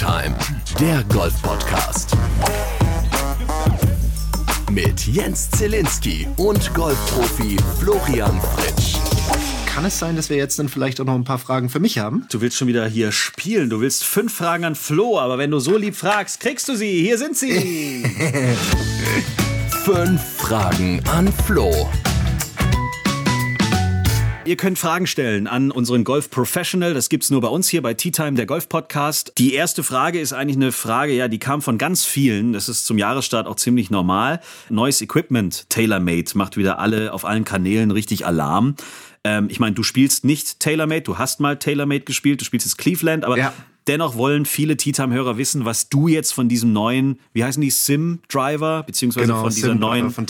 Time, der Golf-Podcast. Mit Jens Zielinski und Golfprofi Florian Fritsch. Kann es sein, dass wir jetzt dann vielleicht auch noch ein paar Fragen für mich haben? Du willst schon wieder hier spielen. Du willst fünf Fragen an Flo, aber wenn du so lieb fragst, kriegst du sie. Hier sind sie. Fünf Fragen an Flo. Ihr könnt Fragen stellen an unseren Golf Professional. Das gibt's nur bei uns hier bei Tea Time, der Golf Podcast. Die erste Frage ist eigentlich eine Frage, ja, die kam von ganz vielen. Das ist zum Jahresstart auch ziemlich normal. Neues Equipment, TaylorMade, macht wieder alle auf allen Kanälen richtig Alarm. Ähm, ich meine, du spielst nicht TaylorMade, du hast mal TaylorMade gespielt, du spielst jetzt Cleveland, aber Ja. Dennoch wollen viele Tea Time Hörer wissen, was du jetzt von diesem neuen, wie heißen die, Sim Driver, beziehungsweise Genau, von dieser Sim neuen von.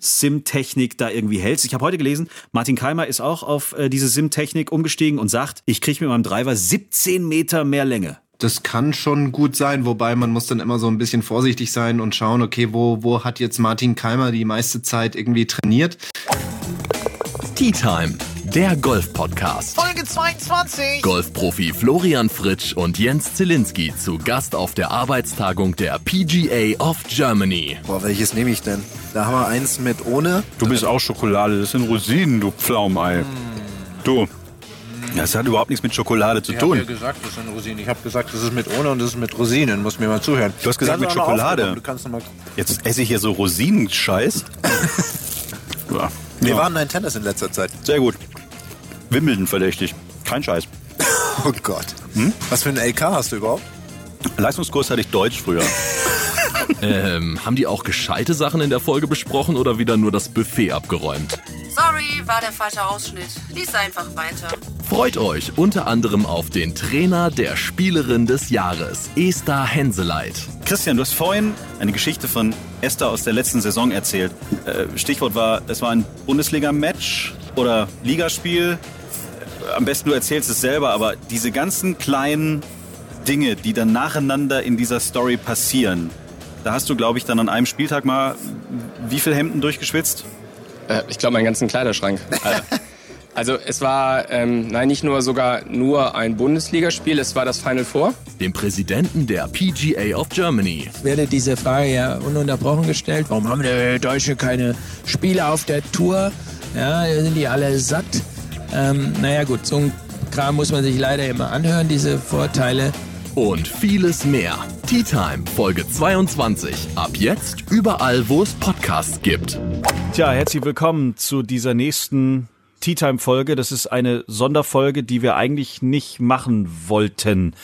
SIM-Technik da irgendwie hältst. Ich habe heute gelesen, Martin Keimer ist auch auf äh, diese SIM-Technik umgestiegen und sagt, ich kriege mit meinem Driver 17 Meter mehr Länge. Das kann schon gut sein, wobei man muss dann immer so ein bisschen vorsichtig sein und schauen, okay, wo, wo hat jetzt Martin Keimer die meiste Zeit irgendwie trainiert? Tea Time, der Golf-Podcast. Folge 22. Golfprofi Florian Fritsch und Jens Zielinski zu Gast auf der Arbeitstagung der PGA of Germany. Boah, welches nehme ich denn? Da haben wir eins mit ohne. Du bist auch Schokolade, das sind Rosinen, du Pflaumei. Du, das hat überhaupt nichts mit Schokolade zu Ich habe ja tun. gesagt, das sind Rosinen. Ich habe gesagt, das ist mit ohne und das ist mit Rosinen. Muss mir mal zuhören. Du hast gesagt Wir mit Schokolade. aufgenommen. Du kannst noch mal. Jetzt esse ich hier so Rosinenscheiß. ja. Wir ja. waren dein Tennis in letzter Zeit. Sehr gut. Wimbledon verdächtig. Kein Scheiß. Oh Gott. Was für ein LK hast du überhaupt? Leistungskurs hatte ich Deutsch früher. Ähm, haben die auch gescheite Sachen in der Folge besprochen oder wieder nur das Buffet abgeräumt? Sorry, war der falsche Ausschnitt. Lies einfach weiter. Freut euch unter anderem auf den Trainer der Spielerin des Jahres, Esther Henseleit. Christian, du hast vorhin eine Geschichte von Esther aus der letzten Saison erzählt. Äh, Stichwort war, es war ein Bundesliga-Match oder Ligaspiel. Am besten du erzählst es selber, aber diese ganzen kleinen Dinge, die dann nacheinander in dieser Story passieren, da hast du, glaube ich, dann an einem Spieltag mal wie viel Hemden durchgeschwitzt? Äh, ich glaube, meinen ganzen Kleiderschrank. Äh, also es war, ähm, nein, nicht nur sogar nur ein Bundesligaspiel, es war das Final Four. Dem Präsidenten der PGA of Germany. werde diese Frage ja ununterbrochen gestellt. Warum haben die Deutschen keine Spieler auf der Tour? Ja, sind die alle satt? Ähm, naja gut, so ein Kram muss man sich leider immer anhören, diese Vorteile. Und vieles mehr. Tea Time, Folge 22. Ab jetzt überall, wo es Podcasts gibt. Tja, herzlich willkommen zu dieser nächsten Tea Time Folge. Das ist eine Sonderfolge, die wir eigentlich nicht machen wollten.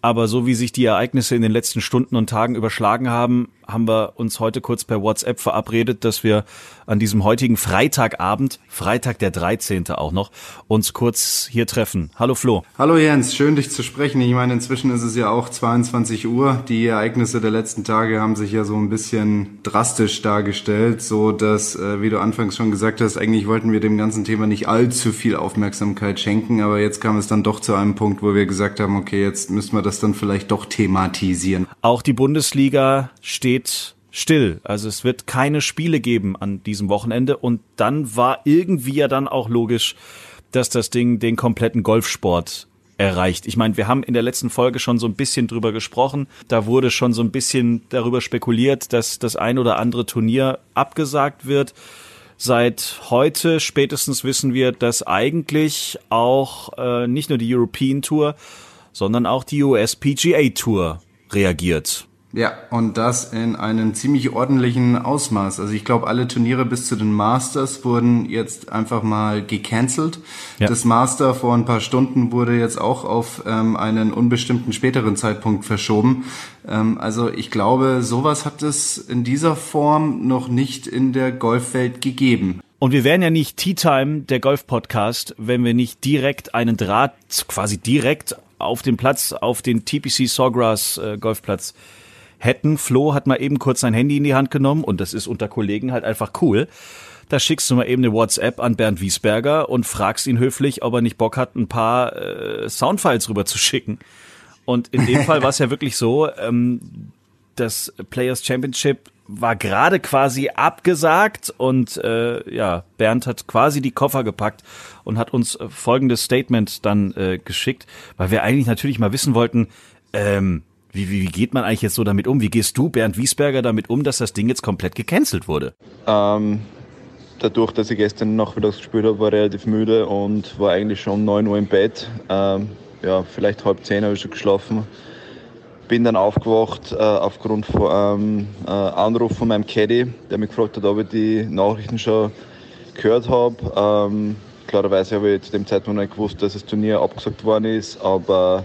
Aber so wie sich die Ereignisse in den letzten Stunden und Tagen überschlagen haben, haben wir uns heute kurz per WhatsApp verabredet, dass wir an diesem heutigen Freitagabend, Freitag der 13. auch noch, uns kurz hier treffen. Hallo Flo. Hallo Jens, schön dich zu sprechen. Ich meine, inzwischen ist es ja auch 22 Uhr. Die Ereignisse der letzten Tage haben sich ja so ein bisschen drastisch dargestellt, so dass, äh, wie du anfangs schon gesagt hast, eigentlich wollten wir dem ganzen Thema nicht allzu viel Aufmerksamkeit schenken, aber jetzt kam es dann doch zu einem Punkt, wo wir gesagt haben, okay, jetzt müssen wir das dann vielleicht doch thematisieren. Auch die Bundesliga steht still. Also es wird keine Spiele geben an diesem Wochenende. Und dann war irgendwie ja dann auch logisch, dass das Ding den kompletten Golfsport erreicht. Ich meine, wir haben in der letzten Folge schon so ein bisschen drüber gesprochen. Da wurde schon so ein bisschen darüber spekuliert, dass das ein oder andere Turnier abgesagt wird. Seit heute spätestens wissen wir, dass eigentlich auch äh, nicht nur die European Tour, sondern auch die US PGA Tour reagiert. Ja, und das in einem ziemlich ordentlichen Ausmaß. Also ich glaube, alle Turniere bis zu den Masters wurden jetzt einfach mal gecancelt. Ja. Das Master vor ein paar Stunden wurde jetzt auch auf ähm, einen unbestimmten späteren Zeitpunkt verschoben. Ähm, also ich glaube, sowas hat es in dieser Form noch nicht in der Golfwelt gegeben. Und wir wären ja nicht Tea Time, der Golf-Podcast, wenn wir nicht direkt einen Draht, quasi direkt auf den Platz, auf den TPC Sawgrass äh, Golfplatz hätten. Flo hat mal eben kurz sein Handy in die Hand genommen und das ist unter Kollegen halt einfach cool. Da schickst du mal eben eine WhatsApp an Bernd Wiesberger und fragst ihn höflich, ob er nicht Bock hat, ein paar äh, Soundfiles rüber zu schicken. Und in dem Fall war es ja wirklich so, ähm, das Players Championship war gerade quasi abgesagt und äh, ja, Bernd hat quasi die Koffer gepackt und hat uns äh, folgendes Statement dann äh, geschickt, weil wir eigentlich natürlich mal wissen wollten, ähm, Wie, wie, wie geht man eigentlich jetzt so damit um? Wie gehst du, Bernd Wiesberger, damit um, dass das Ding jetzt komplett gecancelt wurde? Ähm, dadurch, dass ich gestern Nachmittags gespielt habe, war ich relativ müde und war eigentlich schon um 9 Uhr im Bett. Ähm, ja, vielleicht halb zehn habe ich schon geschlafen. Bin dann aufgewacht äh, aufgrund von einem äh, Anruf von meinem Caddy, der mich gefragt hat, ob ich die Nachrichten schon gehört habe. Ähm, klarerweise habe ich zu dem Zeitpunkt nicht gewusst, dass das Turnier abgesagt worden ist, aber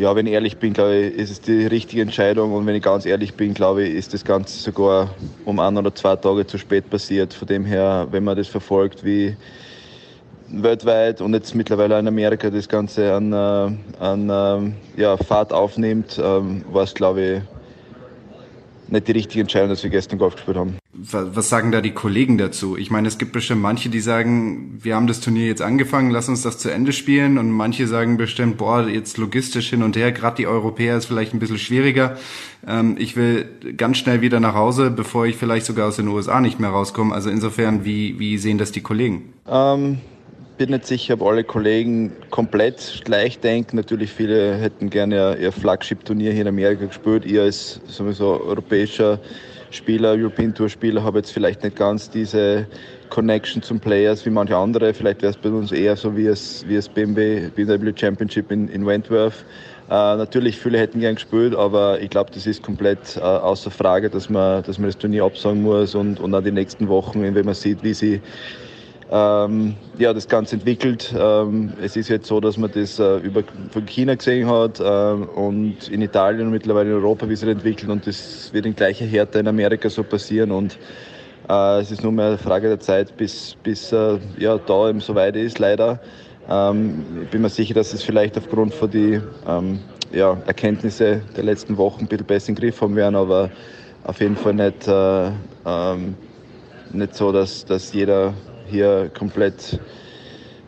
ja, wenn ich ehrlich bin, glaube ich, ist es die richtige Entscheidung. Und wenn ich ganz ehrlich bin, glaube ich, ist das Ganze sogar um ein oder zwei Tage zu spät passiert. Von dem her, wenn man das verfolgt, wie weltweit und jetzt mittlerweile in Amerika das Ganze an, äh, an äh, ja, Fahrt aufnimmt, ähm, war es, glaube ich, nicht die richtige Entscheidung, dass wir gestern Golf gespielt haben. Was sagen da die Kollegen dazu? Ich meine, es gibt bestimmt manche, die sagen, wir haben das Turnier jetzt angefangen, lass uns das zu Ende spielen. Und manche sagen bestimmt, boah, jetzt logistisch hin und her, gerade die Europäer ist vielleicht ein bisschen schwieriger. Ähm, ich will ganz schnell wieder nach Hause, bevor ich vielleicht sogar aus den USA nicht mehr rauskomme. Also insofern, wie, wie sehen das die Kollegen? Ähm, bin nicht sicher, ob alle Kollegen komplett gleich denken. Natürlich viele hätten gerne ihr Flagship-Turnier hier in Amerika gespielt. Ihr als sowieso europäischer Spieler, European Tour Spieler, habe jetzt vielleicht nicht ganz diese Connection zum Players wie manche andere. Vielleicht wäre es bei uns eher so wie es, wie es BMW, BMW Championship in, in Wentworth. Äh, natürlich, viele hätten gern gespielt, aber ich glaube, das ist komplett äh, außer Frage, dass man, dass man das Turnier absagen muss und, und dann die nächsten Wochen, wenn man sieht, wie sie ähm, ja, das Ganze entwickelt. Ähm, es ist jetzt so, dass man das äh, über, von China gesehen hat ähm, und in Italien und mittlerweile in Europa, wie das entwickelt und das wird in gleicher Härte in Amerika so passieren und äh, es ist nur mehr eine Frage der Zeit, bis, bis äh, ja, da eben so weit ist, leider. Ähm, ich bin mir sicher, dass es vielleicht aufgrund von die ähm, ja, Erkenntnisse der letzten Wochen ein bisschen besser in den Griff haben werden, aber auf jeden Fall nicht, äh, ähm, nicht so, dass, dass jeder hier komplett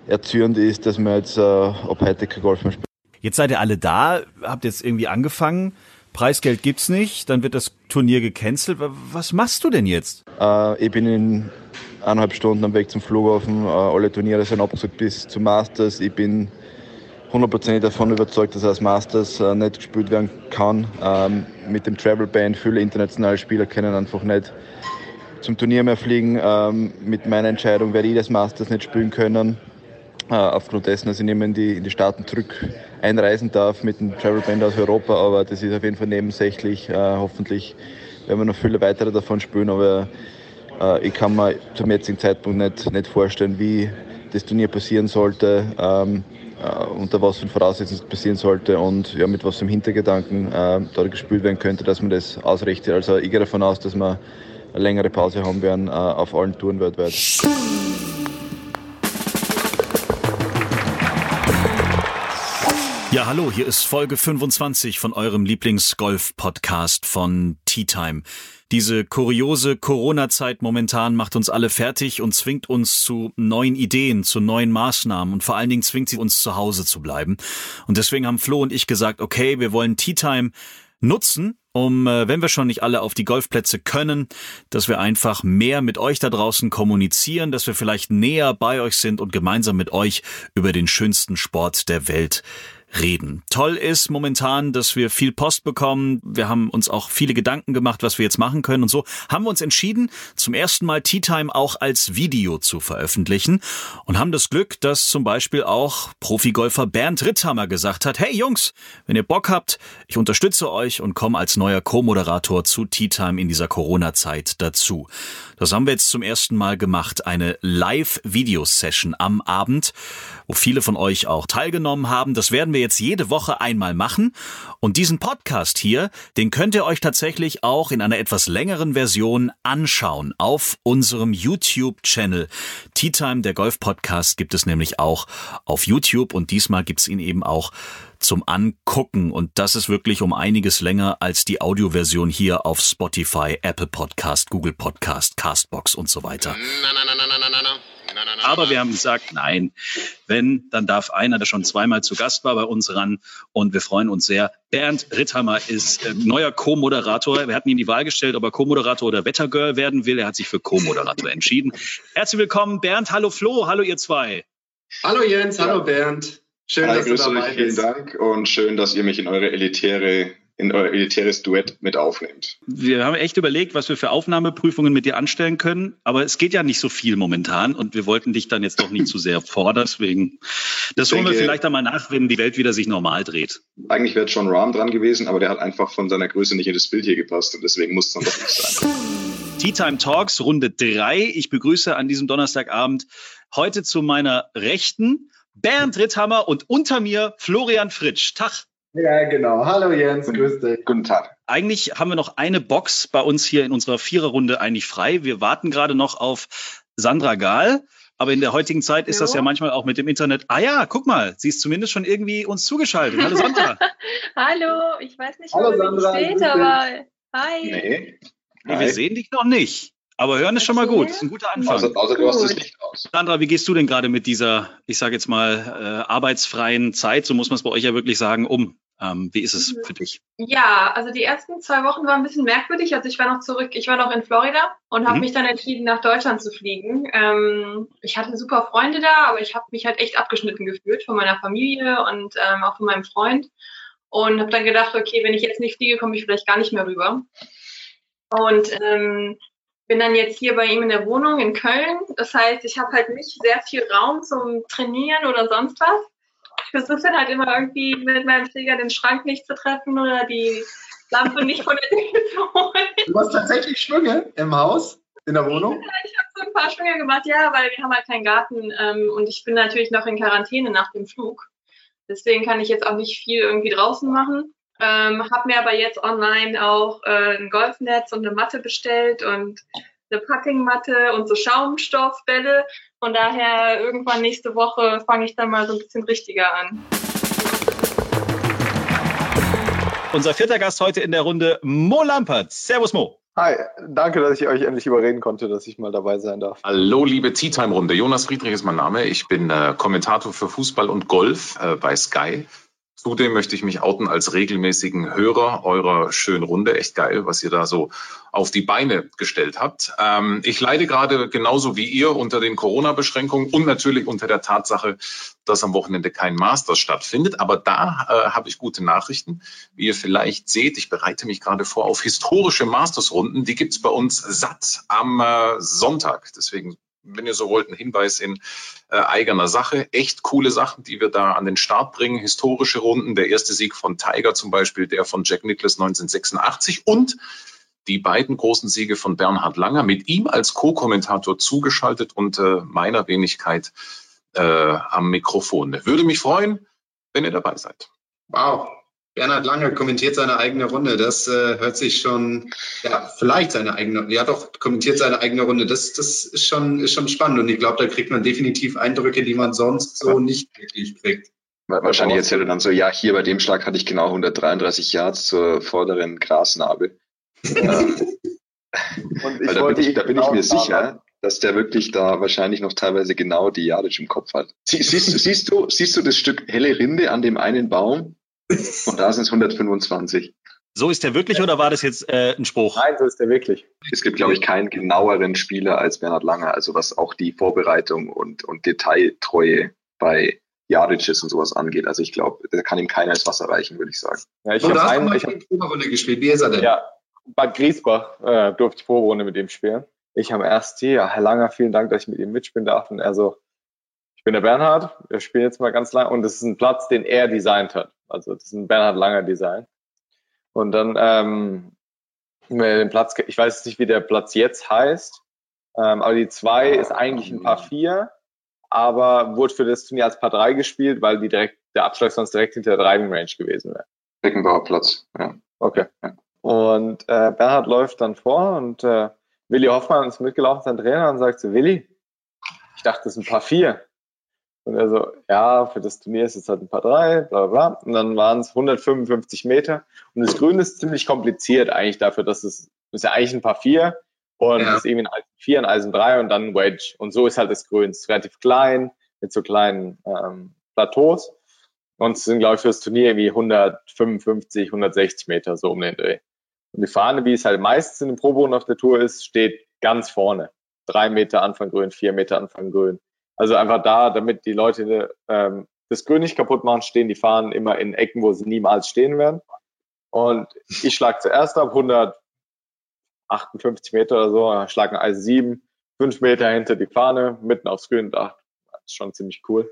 erzürnt ist, dass man jetzt äh, ab heute kein Golf mehr spielt. Jetzt seid ihr alle da, habt jetzt irgendwie angefangen. Preisgeld gibt's nicht, dann wird das Turnier gecancelt. Was machst du denn jetzt? Äh, ich bin in eineinhalb Stunden am Weg zum Flughafen. Äh, alle Turniere sind abgesagt bis zum Masters. Ich bin hundertprozentig davon überzeugt, dass als Masters äh, nicht gespielt werden kann. Ähm, mit dem Travel Ban viele internationale Spieler können einfach nicht zum Turnier mehr fliegen. Ähm, mit meiner Entscheidung werde ich das Masters nicht spielen können. Äh, aufgrund dessen, dass ich nicht mehr in die, in die Staaten zurück einreisen darf mit dem Travel Band aus Europa. Aber das ist auf jeden Fall nebensächlich. Äh, hoffentlich werden wir noch viele weitere davon spielen. Aber äh, ich kann mir zum jetzigen Zeitpunkt nicht, nicht vorstellen, wie das Turnier passieren sollte. Ähm, äh, unter was für Voraussetzungen es passieren sollte und ja, mit was für Hintergedanken äh, da gespielt werden könnte, dass man das ausrichtet. Also ich gehe davon aus, dass man eine längere Pause haben werden äh, auf allen Touren weltweit. Ja, hallo, hier ist Folge 25 von eurem Lieblingsgolf-Podcast von Tea Time. Diese kuriose Corona-Zeit momentan macht uns alle fertig und zwingt uns zu neuen Ideen, zu neuen Maßnahmen und vor allen Dingen zwingt sie uns zu Hause zu bleiben. Und deswegen haben Flo und ich gesagt, okay, wir wollen Tea Time nutzen, um, äh, wenn wir schon nicht alle auf die Golfplätze können, dass wir einfach mehr mit euch da draußen kommunizieren, dass wir vielleicht näher bei euch sind und gemeinsam mit euch über den schönsten Sport der Welt reden. Toll ist momentan, dass wir viel Post bekommen. Wir haben uns auch viele Gedanken gemacht, was wir jetzt machen können und so haben wir uns entschieden, zum ersten Mal Tea Time auch als Video zu veröffentlichen und haben das Glück, dass zum Beispiel auch Profigolfer Bernd Ritthammer gesagt hat, hey Jungs, wenn ihr Bock habt, ich unterstütze euch und komme als neuer Co-Moderator zu Tea Time in dieser Corona-Zeit dazu. Das haben wir jetzt zum ersten Mal gemacht, eine Live-Video-Session am Abend, wo viele von euch auch teilgenommen haben. Das werden wir jetzt jede Woche einmal machen. Und diesen Podcast hier, den könnt ihr euch tatsächlich auch in einer etwas längeren Version anschauen auf unserem YouTube-Channel. Tea Time, der Golf-Podcast, gibt es nämlich auch auf YouTube und diesmal gibt's ihn eben auch zum Angucken. Und das ist wirklich um einiges länger als die Audioversion hier auf Spotify, Apple Podcast, Google Podcast, Castbox und so weiter. Aber wir haben gesagt, nein, wenn, dann darf einer, der schon zweimal zu Gast war, bei uns ran. Und wir freuen uns sehr. Bernd Ritthammer ist äh, neuer Co-Moderator. Wir hatten ihm die Wahl gestellt, ob er Co-Moderator oder Wettergirl werden will. Er hat sich für Co-Moderator entschieden. Herzlich willkommen, Bernd. Hallo Flo. Hallo ihr zwei. Hallo Jens. Hallo Bernd. Schön, Hi, dass du dabei euch, vielen Dank und schön, dass ihr mich in eure elitäre in euer elitäres Duett mit aufnehmt. Wir haben echt überlegt, was wir für Aufnahmeprüfungen mit dir anstellen können, aber es geht ja nicht so viel momentan und wir wollten dich dann jetzt doch nicht zu sehr fordern. Deswegen, das holen wir vielleicht einmal nach, wenn die Welt wieder sich normal dreht. Eigentlich wäre John Rahm dran gewesen, aber der hat einfach von seiner Größe nicht in das Bild hier gepasst und deswegen muss es dann doch nicht sein. Tea Time Talks, Runde drei. Ich begrüße an diesem Donnerstagabend heute zu meiner Rechten Bernd Ritthammer und unter mir Florian Fritsch. Tag. Ja, genau. Hallo Jens, grüß dich. Guten Tag. Eigentlich haben wir noch eine Box bei uns hier in unserer Viererrunde eigentlich frei. Wir warten gerade noch auf Sandra Gahl. Aber in der heutigen Zeit ist jo. das ja manchmal auch mit dem Internet. Ah ja, guck mal, sie ist zumindest schon irgendwie uns zugeschaltet. Hallo Sandra. Hallo, ich weiß nicht, Hallo, wo Sandra, du steht, aber hi. Nee. nee wir sehen dich noch nicht. Aber hören ist schon mal gut. Das ist ein guter Anfang. Außer, außer du hast das Licht aus. Sandra, wie gehst du denn gerade mit dieser, ich sage jetzt mal, äh, arbeitsfreien Zeit, so muss man es bei euch ja wirklich sagen, um? Ähm, wie ist es für dich? Ja, also die ersten zwei Wochen waren ein bisschen merkwürdig. Also ich war noch zurück, ich war noch in Florida und habe mhm. mich dann entschieden, nach Deutschland zu fliegen. Ähm, ich hatte super Freunde da, aber ich habe mich halt echt abgeschnitten gefühlt von meiner Familie und ähm, auch von meinem Freund. Und habe dann gedacht, okay, wenn ich jetzt nicht fliege, komme ich vielleicht gar nicht mehr rüber. Und ähm, bin dann jetzt hier bei ihm in der Wohnung in Köln. Das heißt, ich habe halt nicht sehr viel Raum zum Trainieren oder sonst was. Ich versuche dann halt immer irgendwie mit meinem Träger den Schrank nicht zu treffen oder die Lampe nicht von der Decke zu holen. Du hast tatsächlich Schwünge im Haus? In der Wohnung? Ich habe so ein paar Schwünge gemacht, ja, weil wir haben halt keinen Garten ähm, und ich bin natürlich noch in Quarantäne nach dem Flug. Deswegen kann ich jetzt auch nicht viel irgendwie draußen machen. Ähm, habe mir aber jetzt online auch äh, ein Golfnetz und eine Matte bestellt und eine Puttingmatte und so Schaumstoffbälle. Von daher irgendwann nächste Woche fange ich dann mal so ein bisschen richtiger an. Unser vierter Gast heute in der Runde, Mo Lampert. Servus Mo. Hi, danke, dass ich euch endlich überreden konnte, dass ich mal dabei sein darf. Hallo, liebe Tea Time Runde. Jonas Friedrich ist mein Name. Ich bin äh, Kommentator für Fußball und Golf äh, bei Sky. Zudem möchte ich mich outen als regelmäßigen Hörer eurer schönen Runde. Echt geil, was ihr da so auf die Beine gestellt habt. Ähm, ich leide gerade genauso wie ihr unter den Corona-Beschränkungen und natürlich unter der Tatsache, dass am Wochenende kein Masters stattfindet. Aber da äh, habe ich gute Nachrichten. Wie ihr vielleicht seht, ich bereite mich gerade vor auf historische Masters-Runden. Die gibt's bei uns satt am äh, Sonntag. Deswegen wenn ihr so wollt, ein Hinweis in äh, eigener Sache. Echt coole Sachen, die wir da an den Start bringen. Historische Runden. Der erste Sieg von Tiger zum Beispiel, der von Jack Nicklaus 1986 und die beiden großen Siege von Bernhard Langer mit ihm als Co-Kommentator zugeschaltet und äh, meiner Wenigkeit äh, am Mikrofon. Würde mich freuen, wenn ihr dabei seid. Wow, Bernhard Lange kommentiert seine eigene Runde. Das äh, hört sich schon, ja, vielleicht seine eigene, ja doch, kommentiert seine eigene Runde. Das, das ist schon, ist schon spannend. Und ich glaube, da kriegt man definitiv Eindrücke, die man sonst so nicht wirklich kriegt. Wahrscheinlich erzählt er dann so, ja, hier bei dem Schlag hatte ich genau 133 Yards zur vorderen Grasnarbe. ähm, Weil da bin ich, da bin ich mir sicher, dass der wirklich da wahrscheinlich noch teilweise genau die Yardage im Kopf hat. Sie, siehst, siehst, du, siehst du das Stück helle Rinde an dem einen Baum? Und da sind es 125. So ist der wirklich oder war das jetzt äh, ein Spruch? Nein, so ist der wirklich. Es gibt, glaube ich, keinen genaueren Spieler als Bernhard Langer, also was auch die Vorbereitung und, und Detailtreue bei Jadicic und sowas angeht. Also ich glaube, da kann ihm keiner ins Wasser reichen, würde ich sagen. Ja, ich habe einen, ich hab, Proberunde gespielt. Wie ist er denn? Ja, Bad Griesbach äh, durfte ich Proberunde mit ihm spielen. Ich habe erst hier, ja, Herr Langer, vielen Dank, dass ich mit ihm mitspielen darf. Und er so, ich bin der Bernhard, wir spielen jetzt mal ganz lang und es ist ein Platz, den er designt hat. Also das ist ein Bernhard Langer Design. Und dann ähm, den Platz, ich weiß nicht, wie der Platz jetzt heißt, ähm, aber die zwei ist eigentlich ein Paar vier, aber wurde für das Turnier als Paar drei gespielt, weil die direkt, der Abschlag sonst direkt hinter der Driving Range gewesen wäre. Beckenbauer Platz, ja. Okay. Ja. Und äh, Bernhard läuft dann vor und äh, Willi Hoffmann ist mitgelaufen, sein Trainer, und sagt so, Willi, ich dachte, das ist ein Paar vier. Und er so, ja, für das Turnier ist es halt ein paar drei, bla bla bla. Und dann waren es 155 Meter. Und das Grün ist ziemlich kompliziert eigentlich dafür, dass es ist ja eigentlich ein paar vier und ja. ist irgendwie ein Eisen 4, ein Eisen 3 und dann ein Wedge. Und so ist halt das Grün. Es ist relativ klein, mit so kleinen ähm, Plateaus. Und es sind, glaube ich, für das Turnier irgendwie 155, 160 Meter, so um den Dreh. Und die Fahne, wie es halt meistens in den Proboden auf der Tour ist, steht ganz vorne. Drei Meter Anfang grün, vier Meter Anfang grün. Also einfach da, damit die Leute ähm, das Grün nicht kaputt machen, stehen die Fahnen immer in Ecken, wo sie niemals stehen werden. Und ich schlag zuerst ab 158 Meter oder so, schlag ein Eisen 7, 5 Meter hinter die Fahne, mitten aufs Grün und das ist schon ziemlich cool.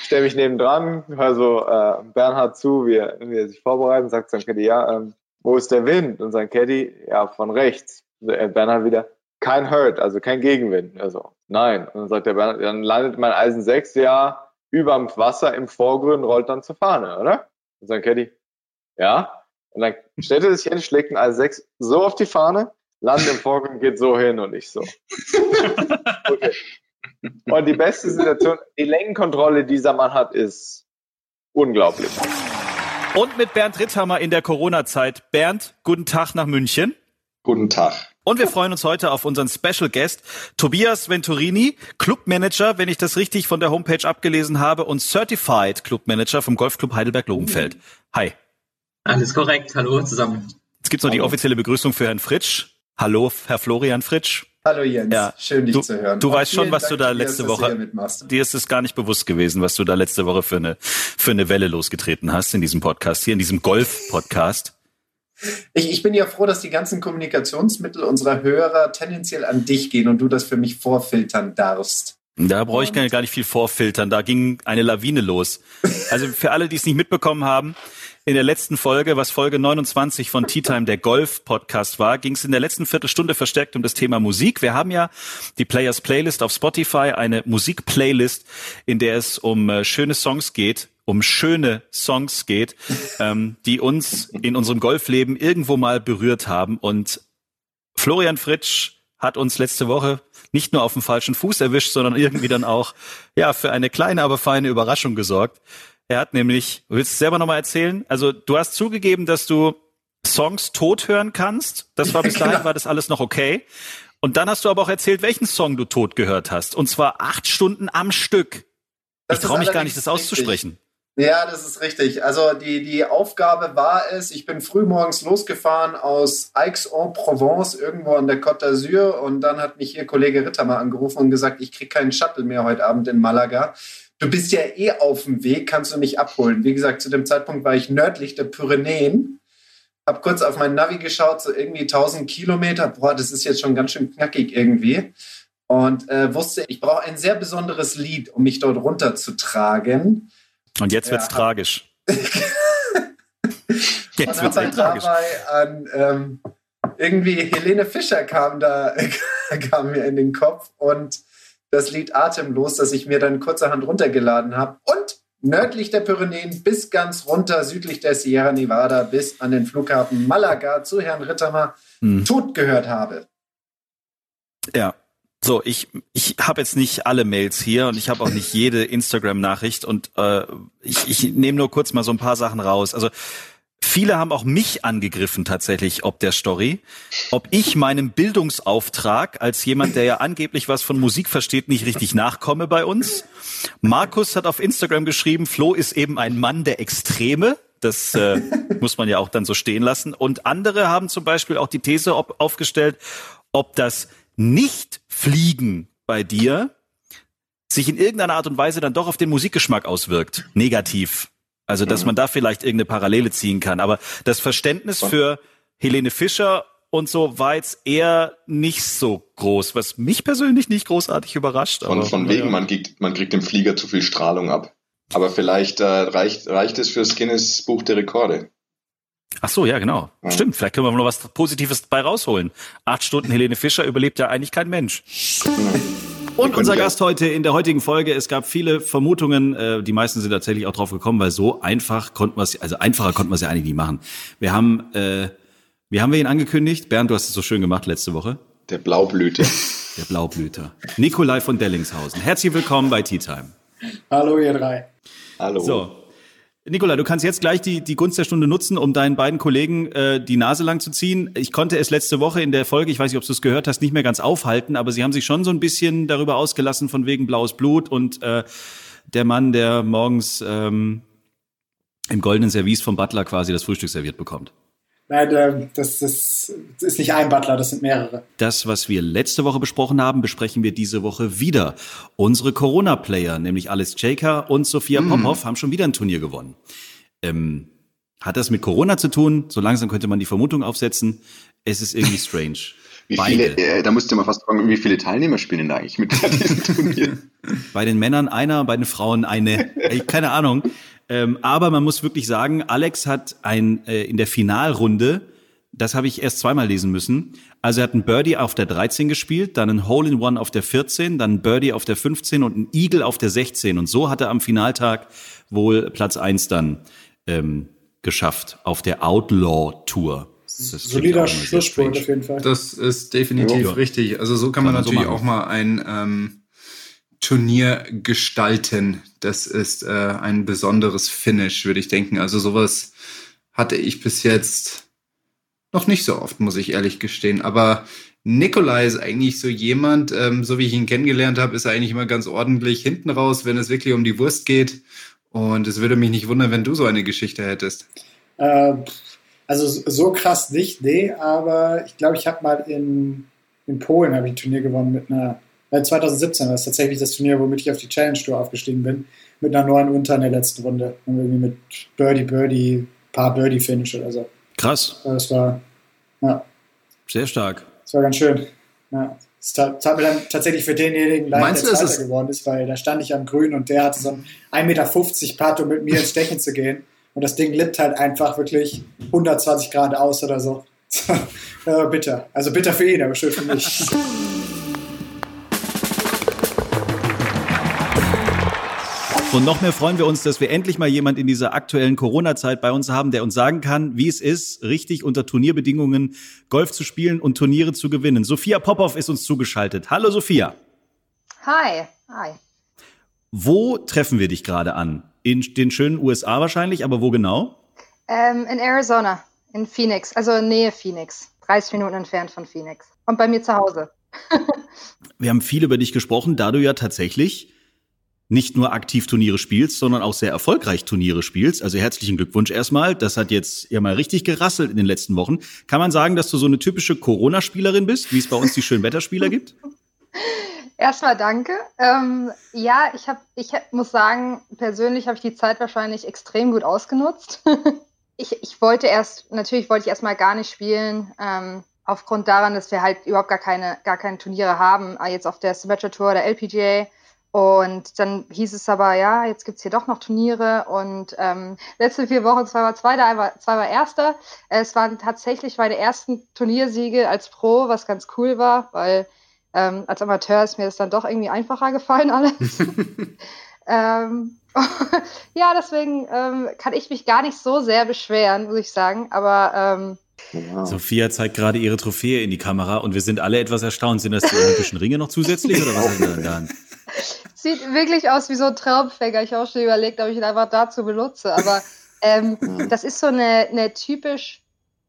Stell mich neben dran, hör so äh, Bernhard zu, wie er, wie er sich vorbereitet, sagt sein Caddy, ja, ähm, wo ist der Wind? Und sein Caddy, ja, von rechts. Äh, Bernhard wieder, kein Hurt, also kein Gegenwind. Also, nein. Und dann sagt der Bernhard, dann landet mein Eisen 6 ja überm Wasser im Vorgrund, rollt dann zur Fahne, oder? Und sein Caddy, ja. Und dann stellt er sich hin, schlägt ein Eisen 6 so auf die Fahne, landet im Vorgrund, geht so hin und ich so. Okay. Und die beste Situation, die Längenkontrolle, die dieser Mann hat, ist unglaublich. Und mit Bernd Ritthammer in der Corona-Zeit. Bernd, guten Tag nach München. Guten Tag. Und wir freuen uns heute auf unseren Special Guest, Tobias Venturini, Clubmanager, wenn ich das richtig von der Homepage abgelesen habe, und Certified Clubmanager vom Golfclub Heidelberg-Lobenfeld. Hi. Alles korrekt. Hallo zusammen. Jetzt gibt's noch die offizielle Begrüßung für Herrn Fritsch. Hallo, Herr Florian Fritsch. Hallo Jens, ja. schön dich du, zu hören. Du Auch weißt schon, was Dank du da letzte Woche, dir ist es gar nicht bewusst gewesen, was du da letzte Woche für eine, für eine Welle losgetreten hast in diesem Podcast, hier in diesem Golf-Podcast. Ich, ich bin ja froh, dass die ganzen Kommunikationsmittel unserer Hörer tendenziell an dich gehen und du das für mich vorfiltern darfst. Da brauche ich gar nicht viel vorfiltern. Da ging eine Lawine los. Also für alle, die es nicht mitbekommen haben, in der letzten Folge, was Folge 29 von Tea Time, der Golf-Podcast war, ging es in der letzten Viertelstunde verstärkt um das Thema Musik. Wir haben ja die Players Playlist auf Spotify, eine Musik-Playlist, in der es um äh, schöne Songs geht, um schöne Songs geht, ähm, die uns in unserem Golfleben irgendwo mal berührt haben. Und Florian Fritsch hat uns letzte Woche nicht nur auf dem falschen Fuß erwischt, sondern irgendwie dann auch ja für eine kleine, aber feine Überraschung gesorgt. Er hat nämlich, willst du selber nochmal erzählen? Also du hast zugegeben, dass du Songs tot hören kannst. Das war bis dahin, genau. war das alles noch okay. Und dann hast du aber auch erzählt, welchen Song du tot gehört hast. Und zwar acht Stunden am Stück. Das ich traue mich gar nicht, das auszusprechen. Ja, das ist richtig. Also die, die Aufgabe war es, ich bin früh morgens losgefahren aus Aix-en-Provence, irgendwo an der Côte d'Azur. Und dann hat mich hier Kollege Rittermer angerufen und gesagt, ich kriege keinen Shuttle mehr heute Abend in Malaga du bist ja eh auf dem Weg, kannst du mich abholen. Wie gesagt, zu dem Zeitpunkt war ich nördlich der Pyrenäen. Hab kurz auf mein Navi geschaut, so irgendwie 1000 Kilometer. Boah, das ist jetzt schon ganz schön knackig irgendwie. Und äh, wusste, ich brauche ein sehr besonderes Lied, um mich dort runterzutragen. Und jetzt wird's ja. tragisch. jetzt wird's halt tragisch. dabei an ähm, irgendwie Helene Fischer kam da kam mir in den Kopf und das Lied Atemlos, das ich mir dann kurzerhand runtergeladen habe. Und nördlich der Pyrenäen bis ganz runter südlich der Sierra Nevada bis an den Flughafen Malaga zu Herrn Rittermer hm. tot gehört habe. Ja. So, ich, ich habe jetzt nicht alle Mails hier und ich habe auch nicht jede Instagram-Nachricht und äh, ich, ich nehme nur kurz mal so ein paar Sachen raus. Also Viele haben auch mich angegriffen tatsächlich ob der Story, ob ich meinem Bildungsauftrag als jemand, der ja angeblich was von Musik versteht, nicht richtig nachkomme bei uns. Markus hat auf Instagram geschrieben, Flo ist eben ein Mann der Extreme. Das äh, muss man ja auch dann so stehen lassen. Und andere haben zum Beispiel auch die These ob, aufgestellt, ob das Nicht-Fliegen bei dir sich in irgendeiner Art und Weise dann doch auf den Musikgeschmack auswirkt. Negativ. Also, dass mhm. man da vielleicht irgendeine Parallele ziehen kann. Aber das Verständnis für Helene Fischer und so war jetzt eher nicht so groß, was mich persönlich nicht großartig überrascht. Von, von wegen, ja. man, kriegt, man kriegt dem Flieger zu viel Strahlung ab. Aber vielleicht äh, reicht, reicht es fürs Guinness Buch der Rekorde. Ach so, ja, genau. Ja. Stimmt, vielleicht können wir noch was Positives bei rausholen. Acht Stunden Helene Fischer überlebt ja eigentlich kein Mensch. Genau. Und unser Gast heute in der heutigen Folge, es gab viele Vermutungen, äh, die meisten sind tatsächlich auch drauf gekommen, weil so einfach konnten wir es, also einfacher konnten wir es ja eigentlich nie machen. Wir haben, äh, wie haben wir ihn angekündigt? Bernd, du hast es so schön gemacht letzte Woche. Der Blaublüter. Der Blaublüter. Nikolai von Dellingshausen. Herzlich willkommen bei Tea Time. Hallo, ihr drei. Hallo. So, Nikola, du kannst jetzt gleich die, die Gunst der Stunde nutzen, um deinen beiden Kollegen äh, die Nase lang zu ziehen. Ich konnte es letzte Woche in der Folge, ich weiß nicht, ob du es gehört hast, nicht mehr ganz aufhalten, aber sie haben sich schon so ein bisschen darüber ausgelassen von wegen blaues Blut und äh, der Mann, der morgens ähm, im goldenen Service vom Butler quasi das Frühstück serviert bekommt. Nein, ähm, das, das, ist nicht ein Butler, das sind mehrere. Das, was wir letzte Woche besprochen haben, besprechen wir diese Woche wieder. Unsere Corona-Player, nämlich Alice Jaker und Sophia mm. Popov, haben schon wieder ein Turnier gewonnen. Ähm, Hat das mit Corona zu tun? So langsam könnte man die Vermutung aufsetzen. Es ist irgendwie strange. Wie viele, äh, da musst du mal fast fragen, wie viele Teilnehmer spielen da eigentlich mit diesem Turnier? Bei den Männern einer, bei den Frauen eine. Ey, keine Ahnung. Ähm, aber man muss wirklich sagen, Alex hat ein äh, in der Finalrunde, das habe ich erst zweimal lesen müssen. Also er hat ein Birdie auf der 13 gespielt, dann ein Hole in One auf der 14, dann ein Birdie auf der 15 und ein Eagle auf der 16. Und so hat er am Finaltag wohl Platz 1 dann ähm, geschafft auf der Outlaw Tour. Solider Schlussspurt auf jeden Fall. Das ist definitiv ja. richtig. Also so kann, kann man, natürlich so auch mal ein ähm, Turnier gestalten. Das ist äh, ein besonderes Finish, würde ich denken. Also sowas hatte ich bis jetzt noch nicht so oft, muss ich ehrlich gestehen. Aber Nikolai ist eigentlich so jemand, ähm, so wie ich ihn kennengelernt habe, ist er eigentlich immer ganz ordentlich hinten raus, wenn es wirklich um die Wurst geht. Und es würde mich nicht wundern, wenn du so eine Geschichte hättest. Äh, also so krass nicht, nee, aber ich glaube, ich habe mal in, in Polen ich ein Turnier gewonnen mit einer, äh, 2017 war es tatsächlich das Turnier, womit ich auf die Challenge Tour aufgestiegen bin, mit einer neuen Unter in der letzten Runde. Und irgendwie mit Birdie, Birdie, paar Birdie-Finish oder so. Krass. Das war, ja. Sehr stark. Das war ganz schön. Ja. Das tat mir dann tatsächlich für denjenigen leid, Meinst der Zweiter geworden ist, weil da stand ich am Grün und der hatte so ein 1,50 Meter Putt, um mit mir ins Stechen zu gehen. Und das Ding lippt halt einfach wirklich 120 Grad aus oder so. ja, bitter. Also bitter für ihn, aber schön für mich. Und noch mehr freuen wir uns, dass wir endlich mal jemand in dieser aktuellen Corona-Zeit bei uns haben, der uns sagen kann, wie es ist, richtig unter Turnierbedingungen Golf zu spielen und Turniere zu gewinnen. Sophia Popov ist uns zugeschaltet. Hallo Sophia. Hi. Hi. Wo treffen wir dich gerade an? In den schönen USA wahrscheinlich, aber wo genau? Ähm, in Arizona, in Phoenix, also Nähe Phoenix, 30 Minuten entfernt von Phoenix. Und bei mir zu Hause. wir haben viel über dich gesprochen, da du ja tatsächlich nicht nur aktiv Turniere spielst, sondern auch sehr erfolgreich Turniere spielst. Also herzlichen Glückwunsch erstmal. Das hat jetzt ja mal richtig gerasselt in den letzten Wochen. Kann man sagen, dass du so eine typische Corona-Spielerin bist, wie es bei uns die Schönwetterspieler gibt? Erstmal danke. Ähm, ja, ich habe, ich muss sagen, persönlich habe ich die Zeit wahrscheinlich extrem gut ausgenutzt. ich, ich wollte erst, natürlich wollte ich erstmal gar nicht spielen, ähm, aufgrund daran, dass wir halt überhaupt gar keine, gar keine Turniere haben, äh, jetzt auf der Symmetra Tour oder LPGA. Und dann hieß es aber, ja, jetzt gibt's hier doch noch Turniere und ähm, letzte vier Wochen zwei war Zweiter, einmal zwei war Erster. Es waren tatsächlich meine ersten Turniersiege als Pro, was ganz cool war, weil ähm, als Amateur ist mir das dann doch irgendwie einfacher gefallen alles. ähm, ja, deswegen ähm, kann ich mich gar nicht so sehr beschweren, muss ich sagen. Aber ähm, Wow. Sophia zeigt gerade ihre Trophäe in die Kamera und wir sind alle etwas erstaunt. Sind das die Olympischen Ringe noch zusätzlich oder was hat er da? Sieht wirklich aus wie so ein Traumfänger. Ich habe auch schon überlegt, ob ich ihn einfach dazu benutze. Aber ähm, das ist so eine, eine typisch,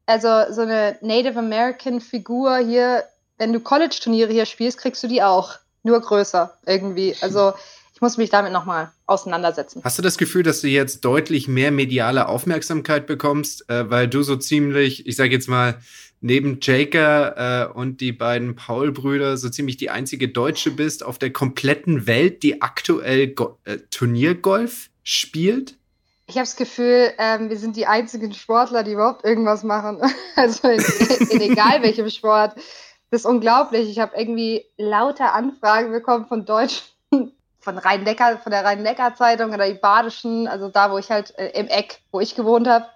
also so eine Native American Figur hier. Wenn du College-Turniere hier spielst, kriegst du die auch. Nur größer irgendwie. Also ich muss mich damit nochmal auseinandersetzen. Hast du das Gefühl, dass du jetzt deutlich mehr mediale Aufmerksamkeit bekommst, äh, weil du so ziemlich, ich sage jetzt mal, neben Jaker äh, und die beiden Paul-Brüder so ziemlich die einzige Deutsche bist auf der kompletten Welt, die aktuell Go äh, Turniergolf spielt? Ich habe das Gefühl, ähm, wir sind die einzigen Sportler, die überhaupt irgendwas machen. Also in, in egal welchem Sport. Das ist unglaublich. Ich habe irgendwie lauter Anfragen bekommen von Deutschen von Rhein-Neckar, von der Rhein-Neckar-Zeitung oder die Badischen, also da, wo ich halt äh, im Eck, wo ich gewohnt habe,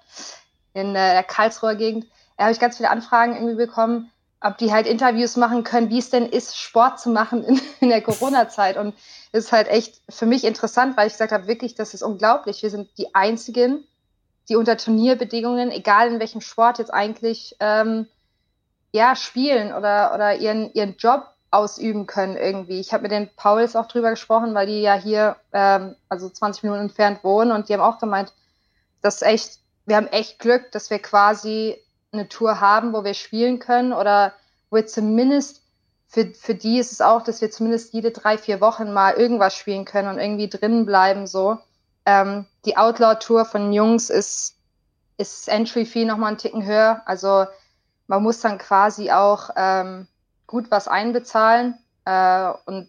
in äh, der Karlsruher Gegend, da habe ich ganz viele Anfragen irgendwie bekommen, ob die halt Interviews machen können, wie es denn ist, Sport zu machen in, in der Corona-Zeit. Und es ist halt echt für mich interessant, weil ich gesagt habe, wirklich, das ist unglaublich. Wir sind die Einzigen, die unter Turnierbedingungen, egal in welchem Sport jetzt eigentlich, ähm, ja, spielen oder, oder ihren, ihren Job ausüben können irgendwie. Ich habe mit den Pauls auch drüber gesprochen, weil die ja hier, ähm, also 20 Minuten entfernt wohnen und die haben auch gemeint, dass echt, wir haben echt Glück, dass wir quasi eine Tour haben, wo wir spielen können oder wo wir zumindest für, für die ist es auch, dass wir zumindest jede drei, vier Wochen mal irgendwas spielen können und irgendwie drinnen bleiben so. Ähm, die Outlaw-Tour von Jungs ist, ist Entry-Fee nochmal einen Ticken höher. Also man muss dann quasi auch ähm, gut was einbezahlen. Äh, und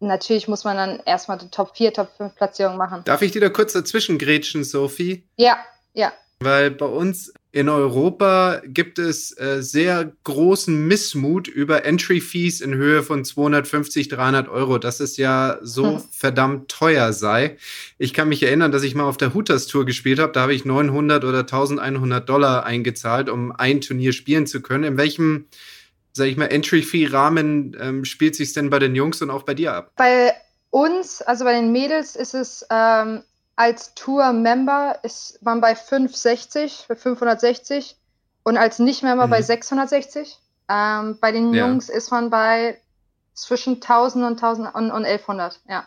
natürlich muss man dann erstmal die Top 4, Top 5 Platzierung machen. Darf ich dir da kurz dazwischen grätschen, Sophie? Ja, ja. Weil bei uns in Europa gibt es äh, sehr großen Missmut über Entry-Fees in Höhe von 250, 300 Euro, dass es ja so hm. verdammt teuer sei. Ich kann mich erinnern, dass ich mal auf der Hooters Tour gespielt habe. Da habe ich 900 oder 1100 Dollar eingezahlt, um ein Turnier spielen zu können. In welchem, sag ich mal, Entry-Fee-Rahmen ähm, spielt sich denn bei den Jungs und auch bei dir ab? Bei uns, also bei den Mädels, ist es ähm, als Tour-Member ist man bei 560, bei 560 und als Nicht-Member mhm. bei 660. Ähm, bei den ja. Jungs ist man bei zwischen 1000 und 1000 und, und 1100, ja.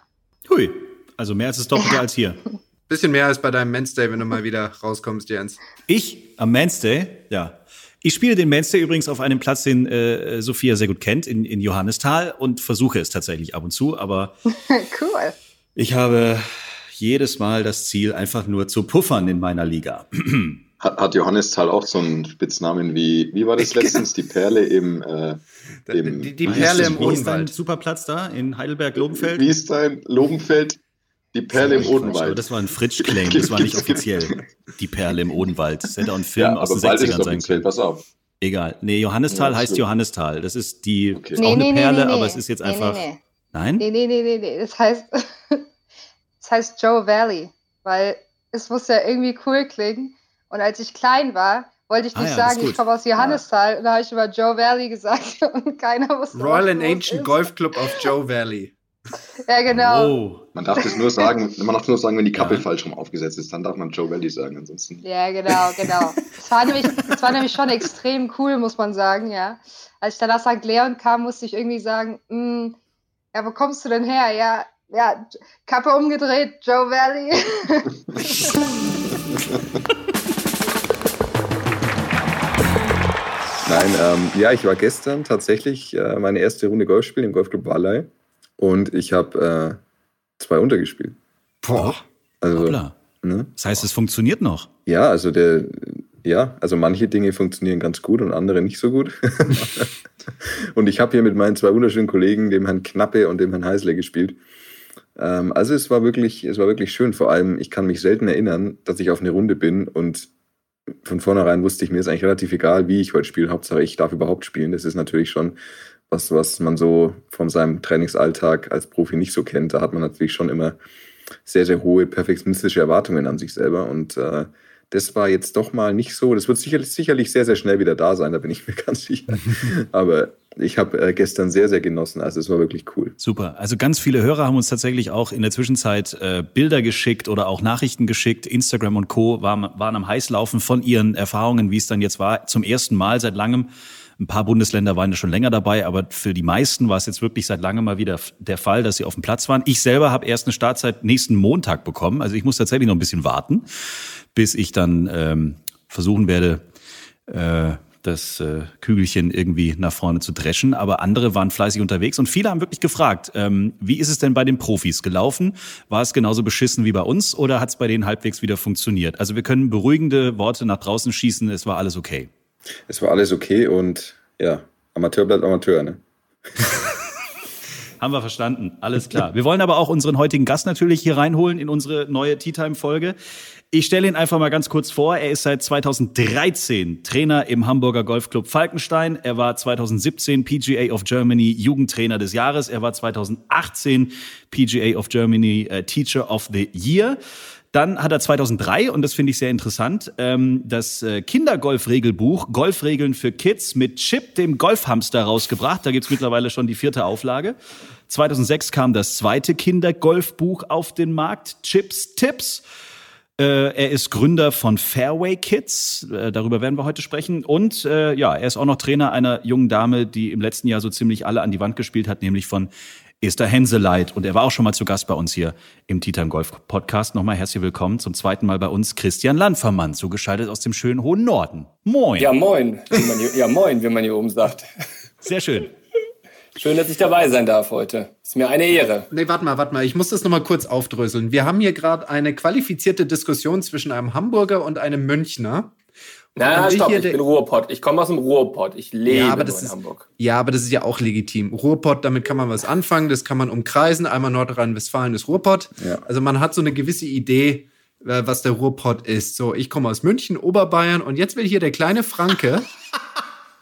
Hui, also mehr als das Doppelte ja. als hier. Bisschen mehr als bei deinem Men's Day, wenn du mal wieder rauskommst, Jens. Ich am Men's Day, ja. Ich spiele den Men's Day übrigens auf einem Platz, den äh, Sophia sehr gut kennt, in, in Johannisthal und versuche es tatsächlich ab und zu, aber cool. Ich habe jedes Mal das Ziel, einfach nur zu puffern in meiner Liga. Hat, hat Johannisthal auch so einen Spitznamen wie, wie war das letztens? Die Perle im, äh, im Die, die Perle im Odenwald. Superplatz da in Heidelberg-Lobenfeld? Wie ist dein Lobenfeld? Die Perle im Odenwald. Das war ein Fritsch-Claim, das war nicht offiziell. Die Perle im Odenwald. Das hätte auch ein Film ja, aus den 60ern sein können. Pass auf. Egal. Nee, Johannisthal ja, heißt Johannisthal. Das ist die okay. ist nee, auch eine nee, Perle, nee, aber es ist jetzt einfach. Nein? Nee, nee, nee, nee, nee. Das heißt, heißt Joe Valley, weil es muss ja irgendwie cool klingen. Und als ich klein war, wollte ich nicht ah, ja, sagen, ich komme aus Johannisthal. Ja. Und da habe ich über Joe Valley gesagt und keiner wusste. Royal and Ancient Golf Club of Joe Valley. Ja, genau. Oh. Man darf das nur sagen, man darf nur sagen, wenn die Kappe ja. falsch rum aufgesetzt ist, dann darf man Joe Valley sagen, ansonsten. Ja, genau, genau. Es war nämlich, es war nämlich schon extrem cool, muss man sagen, ja. Als ich dann nach St. Leon kam, musste ich irgendwie sagen, hm, ja, wo kommst du denn her? Ja, ja, Kappe umgedreht, Joe Valley. Nein, ähm, ja, ich war gestern tatsächlich äh, meine erste Runde Golf spielen im Golfclub Wallei und ich habe äh, zwei untergespielt. Boah. Also, ne? Das heißt, es funktioniert noch. Ja, also der, ja, also manche Dinge funktionieren ganz gut und andere nicht so gut. und ich habe hier mit meinen zwei wunderschönen Kollegen, dem Herrn Knappe und dem Herrn Heisler, gespielt. Ähm, also es war wirklich, es war wirklich schön. Vor allem, ich kann mich selten erinnern, dass ich auf eine Runde bin und von vornherein wusste ich, mir ist eigentlich relativ egal, wie ich heute spiele. Hauptsache, ich darf überhaupt spielen. Das ist natürlich schon was, was man so von seinem Trainingsalltag als Profi nicht so kennt. Da hat man natürlich schon immer sehr, sehr hohe perfektionistische Erwartungen an sich selber. Und äh, das war jetzt doch mal nicht so. Das wird sicherlich, sicherlich sehr, sehr schnell wieder da sein, da bin ich mir ganz sicher. Aber ich habe äh, gestern sehr, sehr genossen. Also es war wirklich cool. Super. Also ganz viele Hörer haben uns tatsächlich auch in der Zwischenzeit äh, Bilder geschickt oder auch Nachrichten geschickt. Instagram und Co. waren, waren am Heißlaufen von ihren Erfahrungen, wie es dann jetzt war. Zum ersten Mal seit langem. Ein paar Bundesländer waren ja schon länger dabei, aber für die meisten war es jetzt wirklich seit langem mal wieder der Fall, dass sie auf dem Platz waren. Ich selber habe erst eine Startzeit nächsten Montag bekommen. Also ich muss tatsächlich noch ein bisschen warten bis ich dann ähm, versuchen werde, äh, das äh, Kügelchen irgendwie nach vorne zu dreschen. Aber andere waren fleißig unterwegs und viele haben wirklich gefragt, ähm, wie ist es denn bei den Profis gelaufen? War es genauso beschissen wie bei uns oder hat es bei denen halbwegs wieder funktioniert? Also wir können beruhigende Worte nach draußen schießen, es war alles okay. Es war alles okay und ja, Amateur bleibt Amateur, ne? Haben wir verstanden. Alles klar. Wir wollen aber auch unseren heutigen Gast natürlich hier reinholen in unsere neue Tea Time Folge. Ich stelle ihn einfach mal ganz kurz vor. Er ist seit 2013 Trainer im Hamburger Golfclub Falkenstein. Er war 2017 PGA of Germany Jugendtrainer des Jahres. Er war 2018 PGA of Germany äh, Teacher of the Year. Dann hat er 2003, und das finde ich sehr interessant, ähm, das äh, Kindergolf-Regelbuch Golfregeln für Kids mit Chip, dem Golfhamster, rausgebracht. Da gibt's mittlerweile schon die vierte Auflage. 2006 kam das zweite Kindergolfbuch auf den Markt, Chips Tipps. Äh, er ist Gründer von Fairway Kids, äh, darüber werden wir heute sprechen. Und äh, ja, er ist auch noch Trainer einer jungen Dame, die im letzten Jahr so ziemlich alle an die Wand gespielt hat, nämlich von Esther Henseleit. Und er war auch schon mal zu Gast bei uns hier im Titan Golf Podcast. Nochmal herzlich willkommen zum zweiten Mal bei uns Christian Landvermann, zugeschaltet aus dem schönen hohen Norden. Moin. Ja, moin. Ja, moin, wie man hier oben sagt. Sehr schön. Schön, dass ich dabei sein darf heute. Ist mir eine Ehre. Nee, warte mal, warte mal. Ich muss das nochmal kurz aufdröseln. Wir haben hier gerade eine qualifizierte Diskussion zwischen einem Hamburger und einem Münchner. Na, stopp, ich bin Ruhrpott. Ich komme aus dem Ruhrpott. Ich lebe ja, aber das in ist, Hamburg. Ja, aber das ist ja auch legitim. Ruhrpott, damit kann man was anfangen. Das kann man umkreisen. Einmal Nordrhein-Westfalen ist Ruhrpott. Ja. Also man hat so eine gewisse Idee, äh, was der Ruhrpott ist. So, ich komme aus München, Oberbayern und jetzt will hier der kleine Franke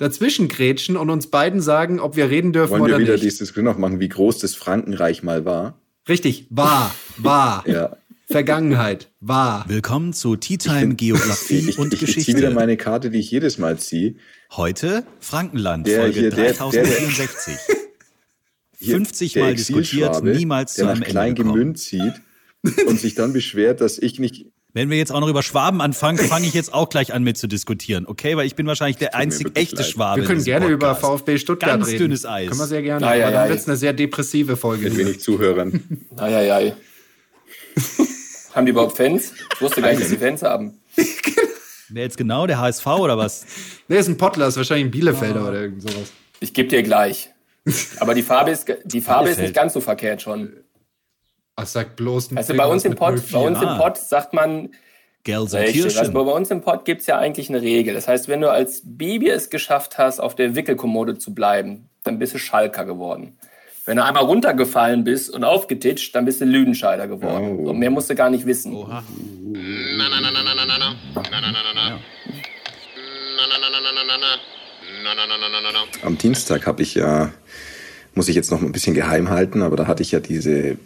dazwischen grätschen und uns beiden sagen, ob wir reden dürfen Wollen wir oder wieder nicht. dieses Diskussion noch machen, wie groß das Frankenreich mal war? Richtig, war, war. Ja. Vergangenheit, war. Willkommen zu Tea Time Geografie Ich, und ich, ich Geschichte. ziehe wieder meine Karte, die ich jedes Mal ziehe. Heute Frankenland, Der Folge hier, der- 3064. Hier, 50 der Mal diskutiert, niemals zu der einem nach Ende klein gekommen. Gemünd zieht und sich dann beschwert, dass ich nicht. Wenn wir jetzt auch noch über Schwaben anfangen, fange ich jetzt auch gleich an mit zu diskutieren, okay? Weil ich bin wahrscheinlich der einzig wirklich echte leid. Schwabe. Wir können gerne über. VfB Stuttgart Ganz reden. dünnes Eis. Können wir sehr gerne, Ei, aber ei, dann ei. wird es eine sehr depressive Folge. Mit wenig Zuhörern. Eieiei. haben die überhaupt Fans? Ich wusste gar nicht, dass sie Fans haben. Wer jetzt genau, der HSV oder was? Nee, ist ein Pottler, ist wahrscheinlich ein Bielefelder oder irgend sowas. Ich gebe dir gleich. Aber die Farbe ist, die Farbe ist nicht ganz so verkehrt schon. Ach, sag bloß Also bei uns im Pott, bei uns im Pott sagt man, Richtig, Gelsenkirchen. also bei uns im Pott gibt's ja eigentlich eine Regel. Das heißt, wenn du als Baby es geschafft hast, auf der Wickelkommode zu bleiben, dann bist du Schalker geworden. Wenn du einmal runtergefallen bist und aufgetitscht, dann bist du Lüdenscheider geworden. Und mehr musst du gar nicht wissen. Am Dienstag habe ich ja, muss ich jetzt noch ein bisschen geheim halten, aber da hatte ich ja diese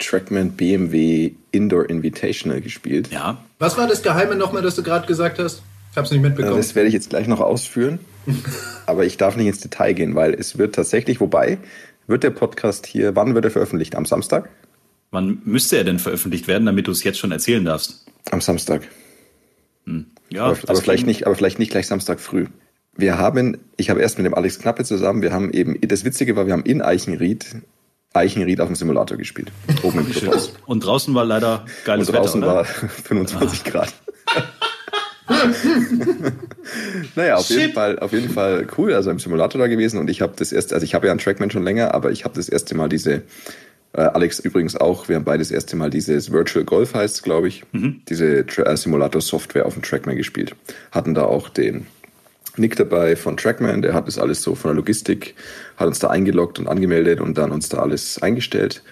Trackman BMW Indoor Invitational gespielt. Ja. Was war das Geheime nochmal, das du gerade gesagt hast? Ich hab's nicht mitbekommen. Das werde ich jetzt gleich noch ausführen, aber ich darf nicht ins Detail gehen, weil es wird tatsächlich, wobei, wird der Podcast hier, wann wird er veröffentlicht? Am Samstag? Wann müsste er denn veröffentlicht werden, damit du es jetzt schon erzählen darfst? Am Samstag. Ja, aber, aber vielleicht nicht, aber vielleicht nicht gleich Samstag früh. Wir haben, ich habe erst mit dem Alex Knappe zusammen, wir haben eben, das Witzige war, wir haben in Eichenried, Eichenried auf dem Simulator gespielt. Oben im Clubhaus. Und draußen war leider geiles Und draußen Wetter, war 25 Grad. naja, auf jeden, Fall, auf jeden Fall cool, also im Simulator da gewesen und ich habe das erste, also ich habe ja einen Trackman schon länger, aber ich habe das erste Mal diese, äh, Alex übrigens auch, wir haben beide das erste Mal dieses Virtual Golf heißt glaube ich, diese Tra äh, Simulator-Software auf dem Trackman gespielt. Hatten da auch den Nick dabei von Trackman, der hat das alles so von der Logistik, hat uns da eingeloggt und angemeldet und dann uns da alles eingestellt.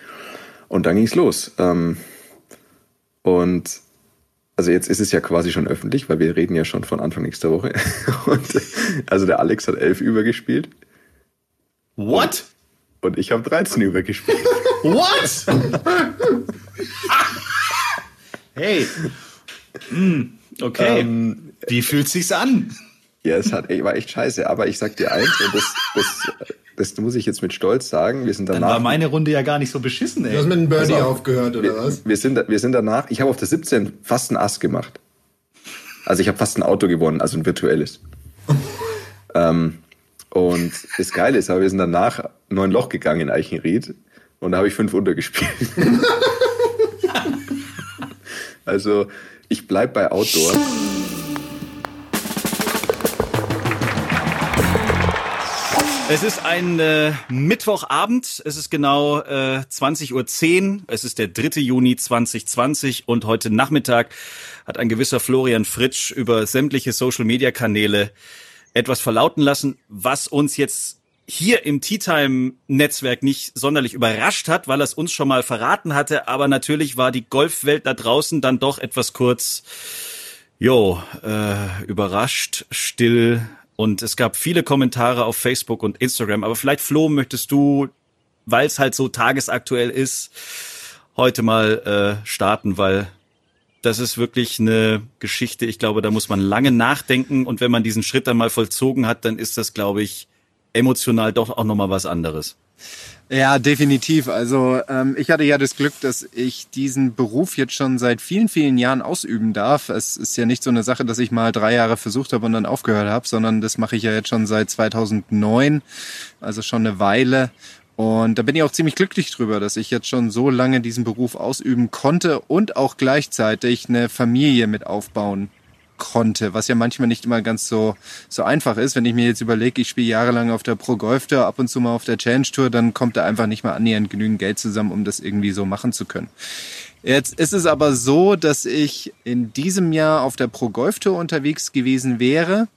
Und dann ging's los. Ähm, und also jetzt ist es ja quasi schon öffentlich, weil wir reden ja schon von Anfang nächster Woche. Und also der Alex hat 11 übergespielt. What? Und ich habe 13 übergespielt. What? hey. Hm, okay. Ähm, Wie fühlt sich's an? Ja, es hat, ey, war echt scheiße. Aber ich sag dir eins, und das, das, das muss ich jetzt mit Stolz sagen. Wir sind Dann danach. war meine Runde ja gar nicht so beschissen, ey. Du hast mit einem Birdie auf. aufgehört, oder wir, was? Wir sind, wir sind danach, ich habe auf der 17 fast ein Ass gemacht. Also ich habe fast ein Auto gewonnen, also ein virtuelles. ähm, und das Geile ist, aber wir sind danach neun Loch gegangen in Eichenried und da habe ich fünf untergespielt. also ich bleib bei Outdoor. Es ist ein äh, Mittwochabend, es ist genau äh, 20.10 Uhr, es ist der 3. Juni 2020 und heute Nachmittag hat ein gewisser Florian Fritsch über sämtliche Social-Media-Kanäle etwas verlauten lassen, was uns jetzt hier im Tea Time Netzwerk nicht sonderlich überrascht hat, weil er es uns schon mal verraten hatte, aber natürlich war die Golfwelt da draußen dann doch etwas kurz Jo, äh, überrascht, still und es gab viele Kommentare auf Facebook und Instagram. Aber vielleicht, Flo, möchtest du, weil es halt so tagesaktuell ist, heute mal äh, starten, weil das ist wirklich eine Geschichte. Ich glaube, da muss man lange nachdenken und wenn man diesen Schritt dann mal vollzogen hat, dann ist das, glaube ich, emotional doch auch nochmal was anderes. Ja, definitiv. Also ähm, ich hatte ja das Glück, dass ich diesen Beruf jetzt schon seit vielen, vielen Jahren ausüben darf. Es ist ja nicht so eine Sache, dass ich mal drei Jahre versucht habe und dann aufgehört habe, sondern das mache ich ja jetzt schon seit 2009, also schon eine Weile. Und da bin ich auch ziemlich glücklich drüber, dass ich jetzt schon so lange diesen Beruf ausüben konnte und auch gleichzeitig eine Familie mit aufbauen konnte, was ja manchmal nicht immer ganz so, so einfach ist. Wenn ich mir jetzt überlege, ich spiele jahrelang auf der Pro Golf Tour, ab und zu mal auf der Challenge Tour, dann kommt da einfach nicht mal annähernd genügend Geld zusammen, um das irgendwie so machen zu können. Jetzt ist es aber so, dass ich in diesem Jahr auf der Pro Golf Tour unterwegs gewesen wäre,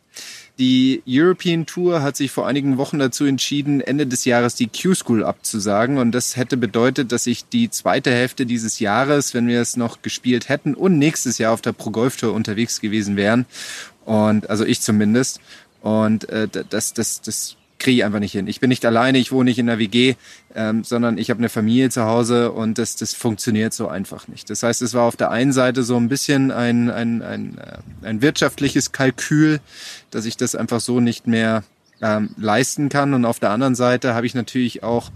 Die European Tour hat sich vor einigen Wochen dazu entschieden, Ende des Jahres die Q-School abzusagen. Und das hätte bedeutet, dass ich die zweite Hälfte dieses Jahres, wenn wir es noch gespielt hätten und nächstes Jahr auf der Pro Golf Tour unterwegs gewesen wären. Und also ich zumindest. Und äh, das, das, das kriege ich einfach nicht hin. Ich bin nicht alleine, ich wohne nicht in der WG, ähm, sondern ich habe eine Familie zu Hause und das, das funktioniert so einfach nicht. Das heißt, es war auf der einen Seite so ein bisschen ein, ein, ein, äh, ein wirtschaftliches Kalkül, dass ich das einfach so nicht mehr ähm, leisten kann. Und auf der anderen Seite habe ich natürlich auch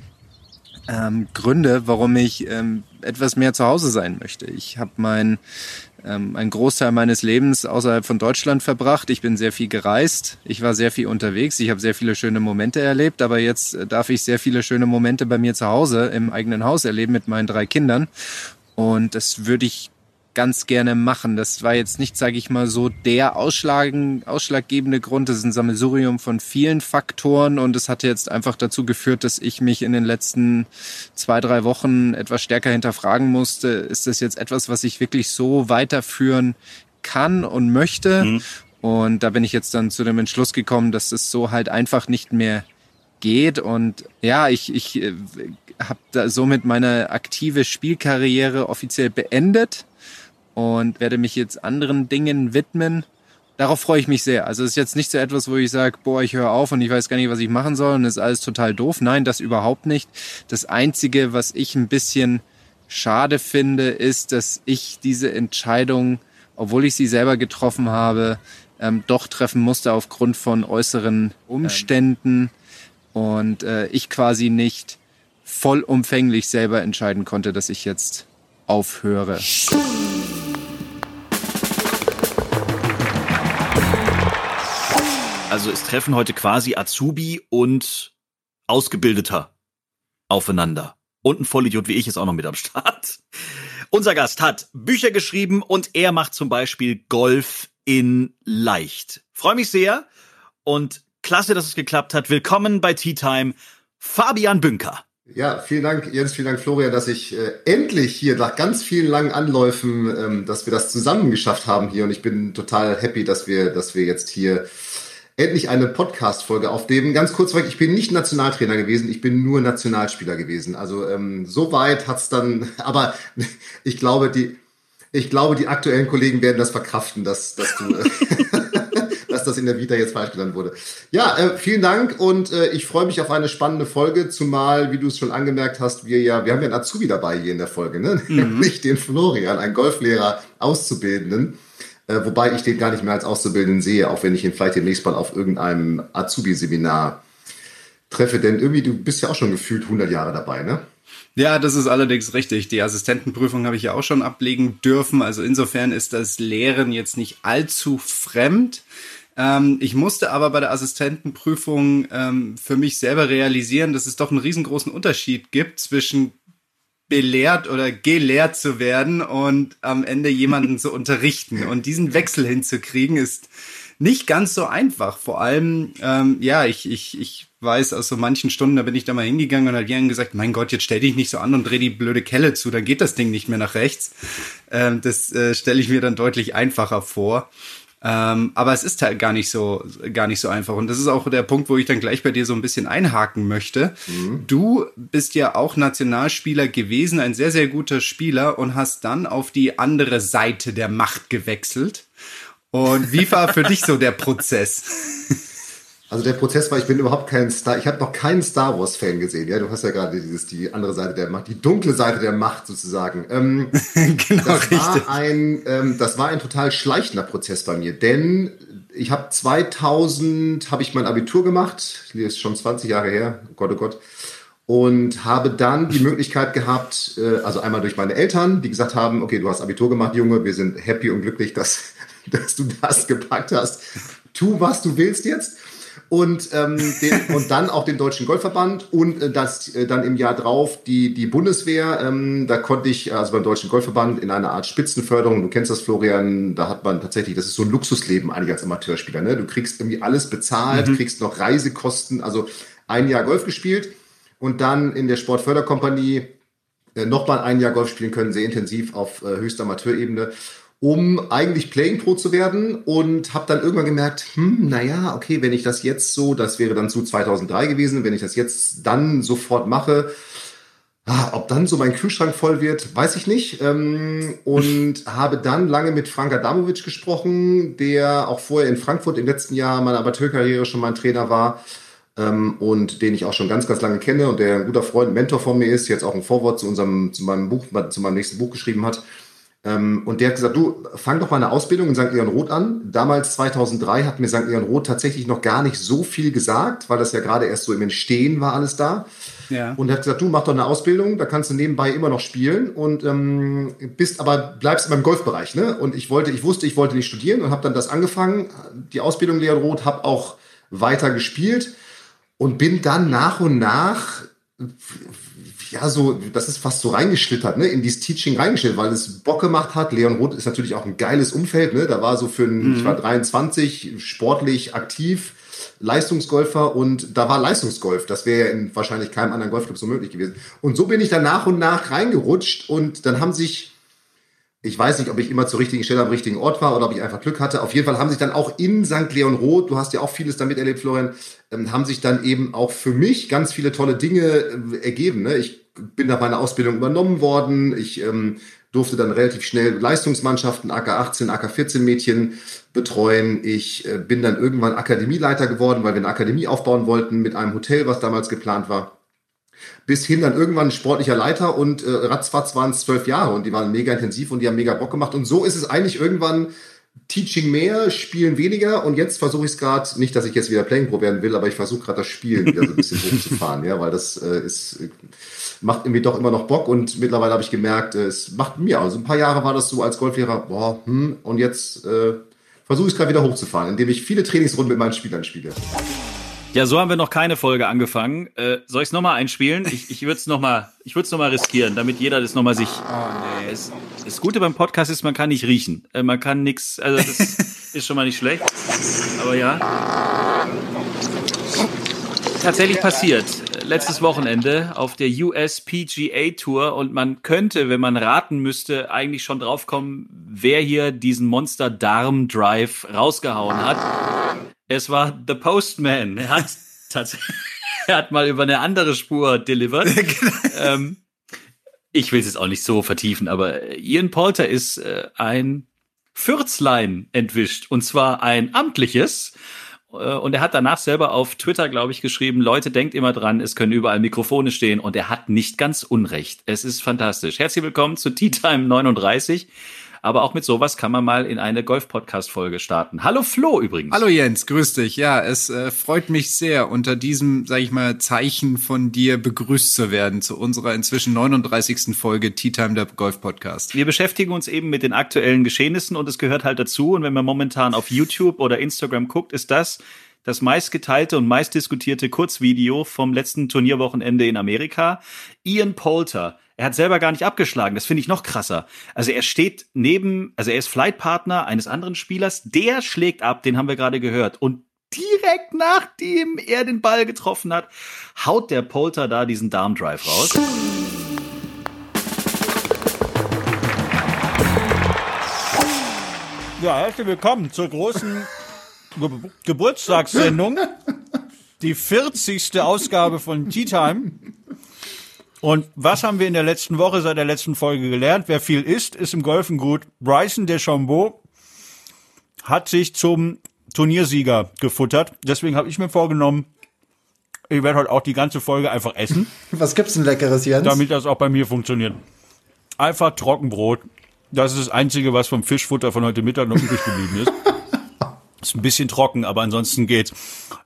ähm, Gründe, warum ich ähm, etwas mehr zu Hause sein möchte. Ich habe mein ähm, einen Großteil meines Lebens außerhalb von Deutschland verbracht. Ich bin sehr viel gereist. Ich war sehr viel unterwegs. Ich habe sehr viele schöne Momente erlebt. Aber jetzt äh, darf ich sehr viele schöne Momente bei mir zu Hause im eigenen Haus erleben mit meinen drei Kindern. Und das würde ich ganz gerne machen. Das war jetzt nicht, sage ich mal, so der ausschlaggebende Grund. Das ist ein Sammelsurium von vielen Faktoren und es hat jetzt einfach dazu geführt, dass ich mich in den letzten zwei, drei Wochen etwas stärker hinterfragen musste. Ist das jetzt etwas, was ich wirklich so weiterführen kann und möchte? Mhm. Und da bin ich jetzt dann zu dem Entschluss gekommen, dass es so halt einfach nicht mehr geht. Und ja, ich, ich äh, habe da somit meine aktive Spielkarriere offiziell beendet und werde mich jetzt anderen Dingen widmen. Darauf freue ich mich sehr. Also es ist jetzt nicht so etwas, wo ich sage, boah, ich höre auf und ich weiß gar nicht, was ich machen soll und ist alles total doof. Nein, das überhaupt nicht. Das Einzige, was ich ein bisschen schade finde, ist, dass ich diese Entscheidung, obwohl ich sie selber getroffen habe, ähm, doch treffen musste aufgrund von äußeren Umständen und äh, ich quasi nicht vollumfänglich selber entscheiden konnte, dass ich jetzt aufhöre. Also es treffen heute quasi Azubi und Ausgebildeter aufeinander. Und ein Vollidiot wie ich ist auch noch mit am Start. Unser Gast hat Bücher geschrieben und er macht zum Beispiel Golf in leicht. Freue mich sehr und klasse, dass es geklappt hat. Willkommen bei Tea Time, Fabian Bünker. Ja, vielen Dank, Jens, vielen Dank, Florian, dass ich äh, endlich hier nach ganz vielen langen Anläufen, ähm, dass wir das zusammen geschafft haben hier. Und ich bin total happy, dass wir, dass wir jetzt hier endlich eine Podcast-Folge aufnehmen. Ganz kurz vorweg, ich bin nicht Nationaltrainer gewesen, ich bin nur Nationalspieler gewesen. Also ähm, so weit hat's dann, aber ich glaube, die, ich glaube, die aktuellen Kollegen werden das verkraften, dass, dass du, dass das in der Vita jetzt falsch genannt wurde. Ja, äh, vielen Dank und äh, ich freue mich auf eine spannende Folge, zumal, wie du es schon angemerkt hast, wir ja, wir haben ja einen Azubi dabei hier in der Folge, ne? Mhm. Nämlich den Florian, einen Golflehrer, Auszubildenden. Äh, wobei ich den gar nicht mehr als Auszubildenden sehe, auch wenn ich ihn vielleicht demnächst mal auf irgendeinem Azubi-Seminar treffe. Denn irgendwie, du bist ja auch schon gefühlt 100 Jahre dabei, ne? Ja, das ist allerdings richtig. Die Assistentenprüfung habe ich ja auch schon ablegen dürfen. Also insofern ist das Lehren jetzt nicht allzu fremd. Ähm, ich musste aber bei der Assistentenprüfung ähm, für mich selber realisieren, dass es doch einen riesengroßen Unterschied gibt zwischen belehrt oder gelehrt zu werden und am Ende jemanden zu unterrichten. Und diesen Wechsel hinzukriegen ist nicht ganz so einfach. Vor allem, ähm, ja, ich, ich, ich weiß aus so manchen Stunden, da bin ich da mal hingegangen und hat jemand gesagt, mein Gott, jetzt stell dich nicht so an und dreh die blöde Kelle zu, dann geht das Ding nicht mehr nach rechts. Ähm, das äh, stelle ich mir dann deutlich einfacher vor. Ähm, aber es ist halt gar nicht so, gar nicht so einfach. Und das ist auch der Punkt, wo ich dann gleich bei dir so ein bisschen einhaken möchte. Mhm. Du bist ja auch Nationalspieler gewesen, ein sehr, sehr guter Spieler und hast dann auf die andere Seite der Macht gewechselt. Und wie war für dich so der Prozess? Also der Prozess war, ich bin überhaupt kein Star, ich habe noch keinen Star Wars Fan gesehen. Ja, du hast ja gerade dieses die andere Seite der Macht, die dunkle Seite der Macht sozusagen. Ähm, genau das richtig. War ein, ähm, das war ein total schleichender Prozess bei mir, denn ich habe 2000 habe ich mein Abitur gemacht, das ist schon 20 Jahre her, oh Gott oh Gott, und habe dann die Möglichkeit gehabt, äh, also einmal durch meine Eltern, die gesagt haben, okay, du hast Abitur gemacht, Junge, wir sind happy und glücklich, dass dass du das gepackt hast. Tu, was du willst jetzt und, ähm, den, und dann auch den Deutschen Golfverband und äh, das äh, dann im Jahr drauf die, die Bundeswehr. Ähm, da konnte ich also beim Deutschen Golfverband in einer Art Spitzenförderung, du kennst das Florian, da hat man tatsächlich, das ist so ein Luxusleben eigentlich als Amateurspieler. Ne? Du kriegst irgendwie alles bezahlt, mhm. kriegst noch Reisekosten, also ein Jahr Golf gespielt und dann in der Sportförderkompanie äh, nochmal ein Jahr Golf spielen können, sehr intensiv auf äh, höchster Amateurebene. Um eigentlich Playing Pro zu werden und habe dann irgendwann gemerkt, hm, naja, okay, wenn ich das jetzt so, das wäre dann zu 2003 gewesen, wenn ich das jetzt dann sofort mache, ah, ob dann so mein Kühlschrank voll wird, weiß ich nicht. Ähm, und habe dann lange mit Frank Adamovic gesprochen, der auch vorher in Frankfurt im letzten Jahr meiner Amateurkarriere schon mein Trainer war ähm, und den ich auch schon ganz, ganz lange kenne und der ein guter Freund, Mentor von mir ist, jetzt auch ein Vorwort zu unserem, zu meinem Buch, zu meinem nächsten Buch geschrieben hat. Ähm, und der hat gesagt, du, fang doch mal eine Ausbildung in St. Leon Roth an. Damals, 2003, hat mir St. Leon Roth tatsächlich noch gar nicht so viel gesagt, weil das ja gerade erst so im Entstehen war alles da. Ja. Und er hat gesagt, du mach doch eine Ausbildung, da kannst du nebenbei immer noch spielen und ähm, bist aber bleibst beim Golfbereich. Ne? Und ich wollte, ich wusste, ich wollte nicht studieren und habe dann das angefangen, die Ausbildung Leon Roth, habe auch weiter gespielt und bin dann nach und nach ja, so, das ist fast so reingeschlittert, ne, in dieses Teaching reingeschlittert, weil es Bock gemacht hat. Leon Roth ist natürlich auch ein geiles Umfeld, ne, da war so für ein, mhm. ich war 23, sportlich aktiv, Leistungsgolfer und da war Leistungsgolf. Das wäre ja in wahrscheinlich keinem anderen Golfclub so möglich gewesen. Und so bin ich dann nach und nach reingerutscht und dann haben sich ich weiß nicht, ob ich immer zur richtigen Stelle am richtigen Ort war oder ob ich einfach Glück hatte. Auf jeden Fall haben sich dann auch in St. Leon Roth, du hast ja auch vieles damit erlebt, Florian, ähm, haben sich dann eben auch für mich ganz viele tolle Dinge äh, ergeben. Ne? Ich bin nach meiner Ausbildung übernommen worden. Ich ähm, durfte dann relativ schnell Leistungsmannschaften, AK 18, AK 14 Mädchen betreuen. Ich äh, bin dann irgendwann Akademieleiter geworden, weil wir eine Akademie aufbauen wollten mit einem Hotel, was damals geplant war bis hin dann irgendwann sportlicher Leiter und äh, ratzfatz waren es zwölf Jahre und die waren mega intensiv und die haben mega Bock gemacht. Und so ist es eigentlich irgendwann Teaching mehr, Spielen weniger und jetzt versuche ich es gerade, nicht, dass ich jetzt wieder Playing Pro werden will, aber ich versuche gerade das Spielen wieder so ein bisschen hochzufahren, ja, weil das äh, ist, macht irgendwie doch immer noch Bock und mittlerweile habe ich gemerkt, äh, es macht mir, also ein paar Jahre war das so als Golflehrer, boah, hm, und jetzt äh, versuche ich es gerade wieder hochzufahren, indem ich viele Trainingsrunden mit meinen Spielern spiele. Ja, so haben wir noch keine Folge angefangen. Äh, soll ich es nochmal einspielen? Ich, ich würde es nochmal noch riskieren, damit jeder das nochmal sich. Oh, nee. Es, das Gute beim Podcast ist, man kann nicht riechen. Äh, man kann nichts, also das ist schon mal nicht schlecht. Aber ja. Tatsächlich passiert. Letztes Wochenende auf der USPGA Tour und man könnte, wenn man raten müsste, eigentlich schon draufkommen, wer hier diesen Monster Darm Drive rausgehauen hat. Es war The Postman. Er hat er hat mal über eine andere Spur delivered. Ähm, ich will es jetzt auch nicht so vertiefen, aber Ian Polter ist äh, ein Fürzlein entwischt und zwar ein amtliches. Äh, und er hat danach selber auf Twitter, glaube ich, geschrieben, Leute, denkt immer dran, es können überall Mikrofone stehen und er hat nicht ganz Unrecht. Es ist fantastisch. Herzlich willkommen zu Tea Time 39. Aber auch mit sowas kann man mal in eine Golf-Podcast-Folge starten. Hallo Flo übrigens. Hallo Jens, grüß dich. Ja, es äh, freut mich sehr, unter diesem, sag ich mal, Zeichen von dir begrüßt zu werden zu unserer inzwischen 39. Folge Tea Time der Golf Podcast. Wir beschäftigen uns eben mit den aktuellen Geschehnissen und es gehört halt dazu. Und wenn man momentan auf YouTube oder Instagram guckt, ist das das meistgeteilte und meistdiskutierte Kurzvideo vom letzten Turnierwochenende in Amerika. Ian Poulter er hat selber gar nicht abgeschlagen. Das finde ich noch krasser. Also er steht neben, also er ist Flightpartner eines anderen Spielers. Der schlägt ab, den haben wir gerade gehört. Und direkt nachdem er den Ball getroffen hat, haut der Polter da diesen Darmdrive raus. Ja, herzlich willkommen zur großen Ge Geburtstagssendung. Die 40. Ausgabe von Tea Time. Und was haben wir in der letzten Woche seit der letzten Folge gelernt? Wer viel isst, ist im Golfen gut. Bryson DeChambeau hat sich zum Turniersieger gefuttert. Deswegen habe ich mir vorgenommen, ich werde heute auch die ganze Folge einfach essen. Was gibt's denn leckeres, Jens? Damit das auch bei mir funktioniert. Einfach Trockenbrot. Das ist das Einzige, was vom Fischfutter von heute Mittag noch übrig geblieben ist. Ist ein bisschen trocken, aber ansonsten geht's.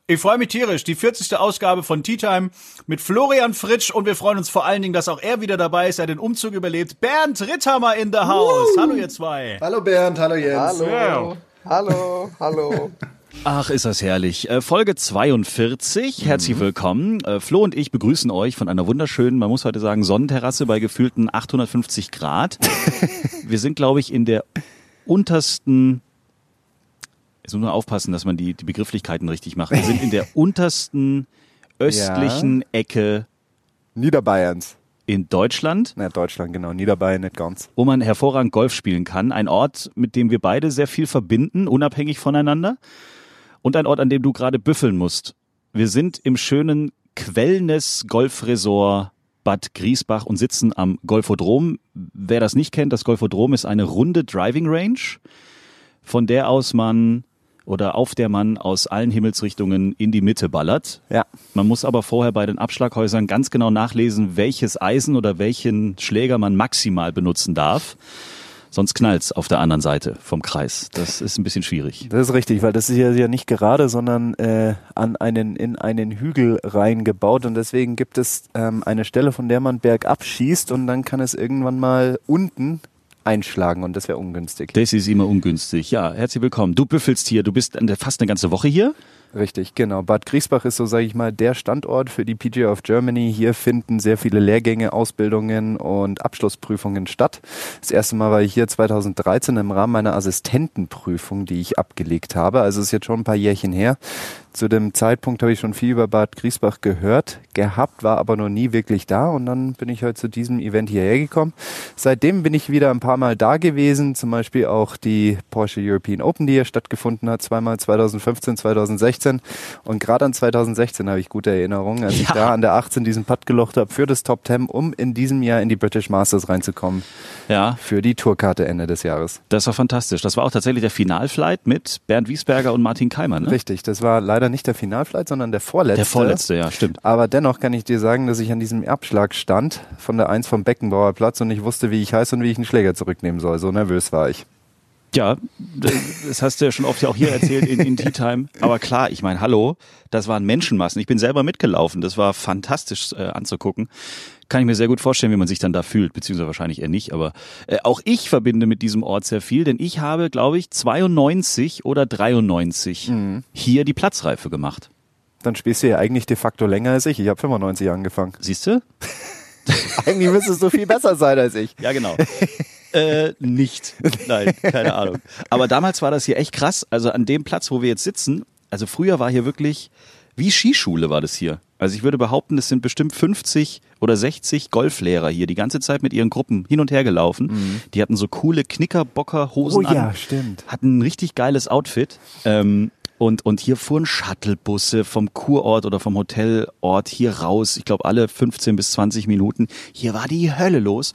Ich freue mich tierisch. Die 40. Ausgabe von Tea Time mit Florian Fritsch und wir freuen uns vor allen Dingen, dass auch er wieder dabei ist, er den Umzug überlebt. Bernd Ritthammer in the house. Uh. Hallo ihr zwei. Hallo Bernd, hallo Jens. Hallo. Ja. Hallo, hallo. Ach, ist das herrlich. Äh, Folge 42, herzlich mhm. willkommen. Äh, Flo und ich begrüßen euch von einer wunderschönen, man muss heute sagen, Sonnenterrasse bei gefühlten 850 Grad. wir sind, glaube ich, in der untersten Jetzt muss man aufpassen, dass man die, die Begrifflichkeiten richtig macht. Wir sind in der untersten östlichen. Ecke Niederbayerns. in Deutschland. Ja, Deutschland, genau. Niederbayern, nicht ganz. Wo man hervorragend Golf spielen kann. Ein Ort, mit dem wir beide sehr viel verbinden, unabhängig voneinander. Und ein Ort, an dem du gerade büffeln musst. Wir sind im schönen Quellness Golfresort Bad Griesbach und sitzen am Golfodrom. Wer das nicht kennt, das Golfodrom ist eine runde Driving Range, von der aus man oder auf der man aus allen Himmelsrichtungen in die Mitte ballert. Ja. Man muss aber vorher bei den Abschlaghäusern ganz genau nachlesen, welches Eisen oder welchen Schläger man maximal benutzen darf. Sonst knallt's auf der anderen Seite vom Kreis. Das ist ein bisschen schwierig. Das ist richtig, weil das ist ja, ja nicht gerade, sondern äh, an einen, in einen Hügel reingebaut und deswegen gibt es ähm, eine Stelle, von der man bergab schießt und dann kann es irgendwann mal unten einschlagen und das wäre ungünstig. Das ist immer ungünstig. Ja, herzlich willkommen. Du büffelst hier, du bist fast eine ganze Woche hier. Richtig, genau. Bad Griesbach ist so, sage ich mal, der Standort für die PGA of Germany. Hier finden sehr viele Lehrgänge, Ausbildungen und Abschlussprüfungen statt. Das erste Mal war ich hier 2013 im Rahmen meiner Assistentenprüfung, die ich abgelegt habe. Also ist jetzt schon ein paar Jährchen her. Zu dem Zeitpunkt habe ich schon viel über Bad Griesbach gehört, gehabt, war aber noch nie wirklich da und dann bin ich heute zu diesem Event hierher gekommen. Seitdem bin ich wieder ein paar Mal da gewesen, zum Beispiel auch die Porsche European Open, die hier stattgefunden hat, zweimal 2015, 2016 und gerade an 2016 habe ich gute Erinnerungen, als ja. ich da an der 18 diesen Putt gelocht habe für das Top 10, um in diesem Jahr in die British Masters reinzukommen. Ja. Für die Tourkarte Ende des Jahres. Das war fantastisch. Das war auch tatsächlich der Finalflight mit Bernd Wiesberger und Martin Keimer. Ne? Richtig, das war leider nicht der Finalflight, sondern der vorletzte. Der vorletzte, ja, stimmt. Aber dennoch kann ich dir sagen, dass ich an diesem Abschlag stand von der 1 vom Beckenbauer Platz und ich wusste, wie ich heiße und wie ich einen Schläger zurücknehmen soll. So nervös war ich. Ja, das hast du ja schon oft ja auch hier erzählt in, in Tea Time. Aber klar, ich meine, hallo, das waren Menschenmassen. Ich bin selber mitgelaufen. Das war fantastisch äh, anzugucken. Kann ich mir sehr gut vorstellen, wie man sich dann da fühlt, beziehungsweise wahrscheinlich eher nicht. Aber äh, auch ich verbinde mit diesem Ort sehr viel, denn ich habe, glaube ich, 92 oder 93 mhm. hier die Platzreife gemacht. Dann spielst du ja eigentlich de facto länger als ich. Ich habe 95 angefangen. Siehst du? eigentlich müsstest du viel besser sein als ich. Ja, genau. Äh, nicht. Nein, keine Ahnung. Aber damals war das hier echt krass. Also an dem Platz, wo wir jetzt sitzen, also früher war hier wirklich, wie Skischule war das hier. Also ich würde behaupten, es sind bestimmt 50 oder 60 Golflehrer hier die ganze Zeit mit ihren Gruppen hin und her gelaufen. Mhm. Die hatten so coole Knickerbockerhosen oh, ja, stimmt. hatten ein richtig geiles Outfit. Ähm, und, und hier fuhren Shuttlebusse vom Kurort oder vom Hotelort hier raus. Ich glaube, alle 15 bis 20 Minuten. Hier war die Hölle los.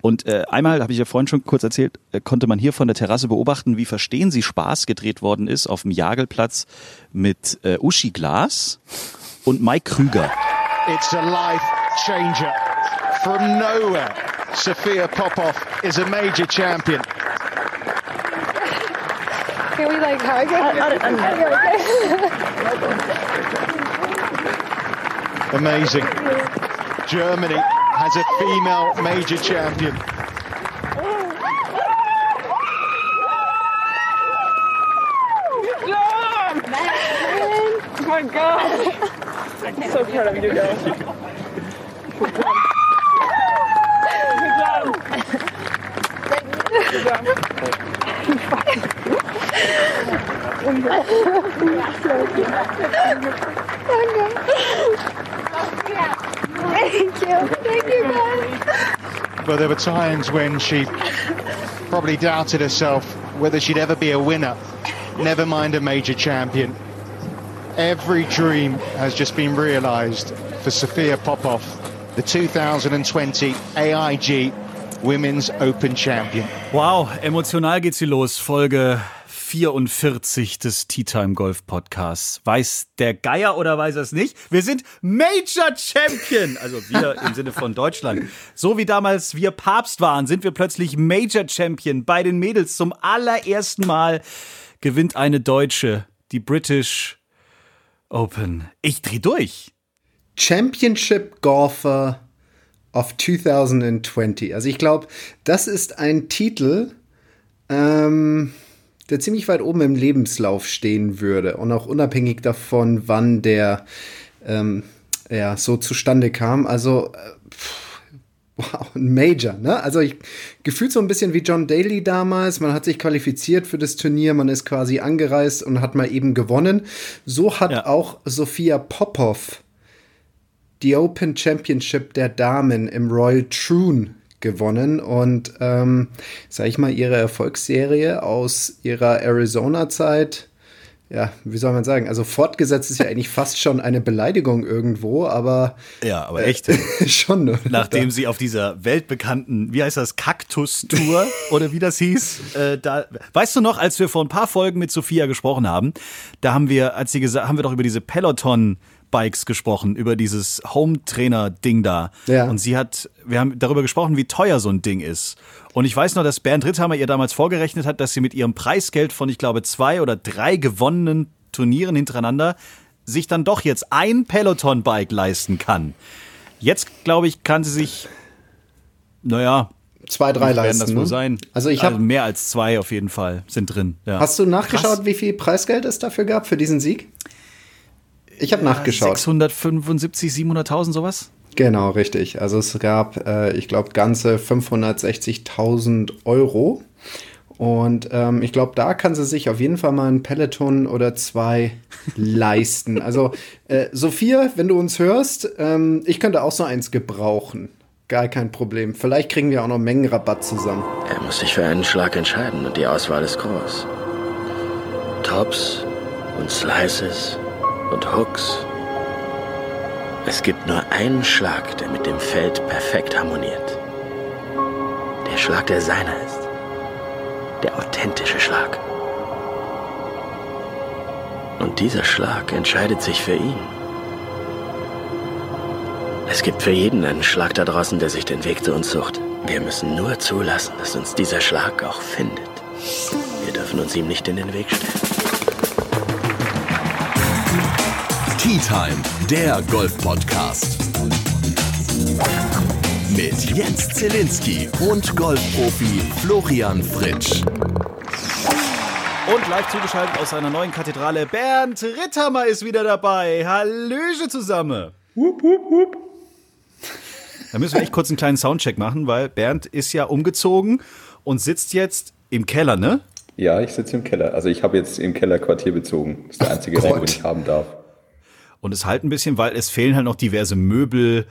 Und äh, einmal, habe ich ja vorhin schon kurz erzählt, äh, konnte man hier von der Terrasse beobachten, wie Verstehen Sie Spaß gedreht worden ist auf dem Jagelplatz mit äh, Uschi Glas und Mike Krüger. It's a life changer. From nowhere, Sophia Popov is a major champion. Can we like hug? Amazing. Germany has a female major champion. Oh my god! I'm so proud of you guys. Good job. Good job. Thank you. Thank you, guys. But there were times when she probably doubted herself whether she'd ever be a winner, never mind a major champion. Every dream has just been realised for Sophia Popov, the 2020 AIG Women's Open Champion. Wow, emotional geht's hier los. Folge 44 des Tea Time Golf Podcasts. Weiß der Geier oder weiß er es nicht? Wir sind Major Champion. Also wir im Sinne von Deutschland. So wie damals wir Papst waren, sind wir plötzlich Major Champion bei den Mädels. Zum allerersten Mal gewinnt eine Deutsche die British Open. Ich dreh durch. Championship Golfer of 2020. Also ich glaube, das ist ein Titel, ähm, der ziemlich weit oben im Lebenslauf stehen würde und auch unabhängig davon, wann der ähm, ja, so zustande kam. Also äh, wow, ein Major, ne? Also ich gefühlt so ein bisschen wie John Daly damals. Man hat sich qualifiziert für das Turnier, man ist quasi angereist und hat mal eben gewonnen. So hat ja. auch Sophia Popov die Open Championship der Damen im Royal Troon gewonnen und ähm, sag ich mal ihre Erfolgsserie aus ihrer Arizona-Zeit ja, wie soll man sagen? Also fortgesetzt ist ja eigentlich fast schon eine Beleidigung irgendwo, aber. Ja, aber echt. Äh, schon. Oder? Nachdem sie auf dieser weltbekannten, wie heißt das, Kaktus-Tour oder wie das hieß, äh, da, weißt du noch, als wir vor ein paar Folgen mit Sophia gesprochen haben, da haben wir, als sie gesagt, haben wir doch über diese Peloton Bikes gesprochen, über dieses Home-Trainer-Ding da. Ja. Und sie hat, wir haben darüber gesprochen, wie teuer so ein Ding ist. Und ich weiß noch, dass Bernd Ritthammer ihr damals vorgerechnet hat, dass sie mit ihrem Preisgeld von, ich glaube, zwei oder drei gewonnenen Turnieren hintereinander sich dann doch jetzt ein Peloton-Bike leisten kann. Jetzt, glaube ich, kann sie sich, naja, zwei, drei leisten. das wohl ne? sein. Also ich habe also mehr als zwei auf jeden Fall sind drin. Ja. Hast du nachgeschaut, Krass. wie viel Preisgeld es dafür gab für diesen Sieg? Ich habe nachgeschaut. 675, 700.000 sowas? Genau, richtig. Also es gab, äh, ich glaube, ganze 560.000 Euro. Und ähm, ich glaube, da kann sie sich auf jeden Fall mal ein Peloton oder zwei leisten. Also, äh, Sophia, wenn du uns hörst, ähm, ich könnte auch so eins gebrauchen. Gar kein Problem. Vielleicht kriegen wir auch noch Mengenrabatt zusammen. Er muss sich für einen Schlag entscheiden und die Auswahl ist groß. Tops und Slices und Hooks. Es gibt nur einen Schlag, der mit dem Feld perfekt harmoniert. Der Schlag, der seiner ist. Der authentische Schlag. Und dieser Schlag entscheidet sich für ihn. Es gibt für jeden einen Schlag da draußen, der sich den Weg zu uns sucht. Wir müssen nur zulassen, dass uns dieser Schlag auch findet. Wir dürfen uns ihm nicht in den Weg stellen. Tea Time, der Golf-Podcast. Mit Jens Zelinski und Golfprofi Florian Fritsch. Und live zugeschaltet aus seiner neuen Kathedrale, Bernd Ritthammer ist wieder dabei. Hallöche zusammen. Hup, hup, hup. Da müssen wir echt kurz einen kleinen Soundcheck machen, weil Bernd ist ja umgezogen und sitzt jetzt im Keller, ne? Ja, ich sitze im Keller. Also ich habe jetzt im Keller Quartier bezogen. Das ist der einzige Raum, den ich haben darf. Und es halt ein bisschen, weil es fehlen halt noch diverse Möbel,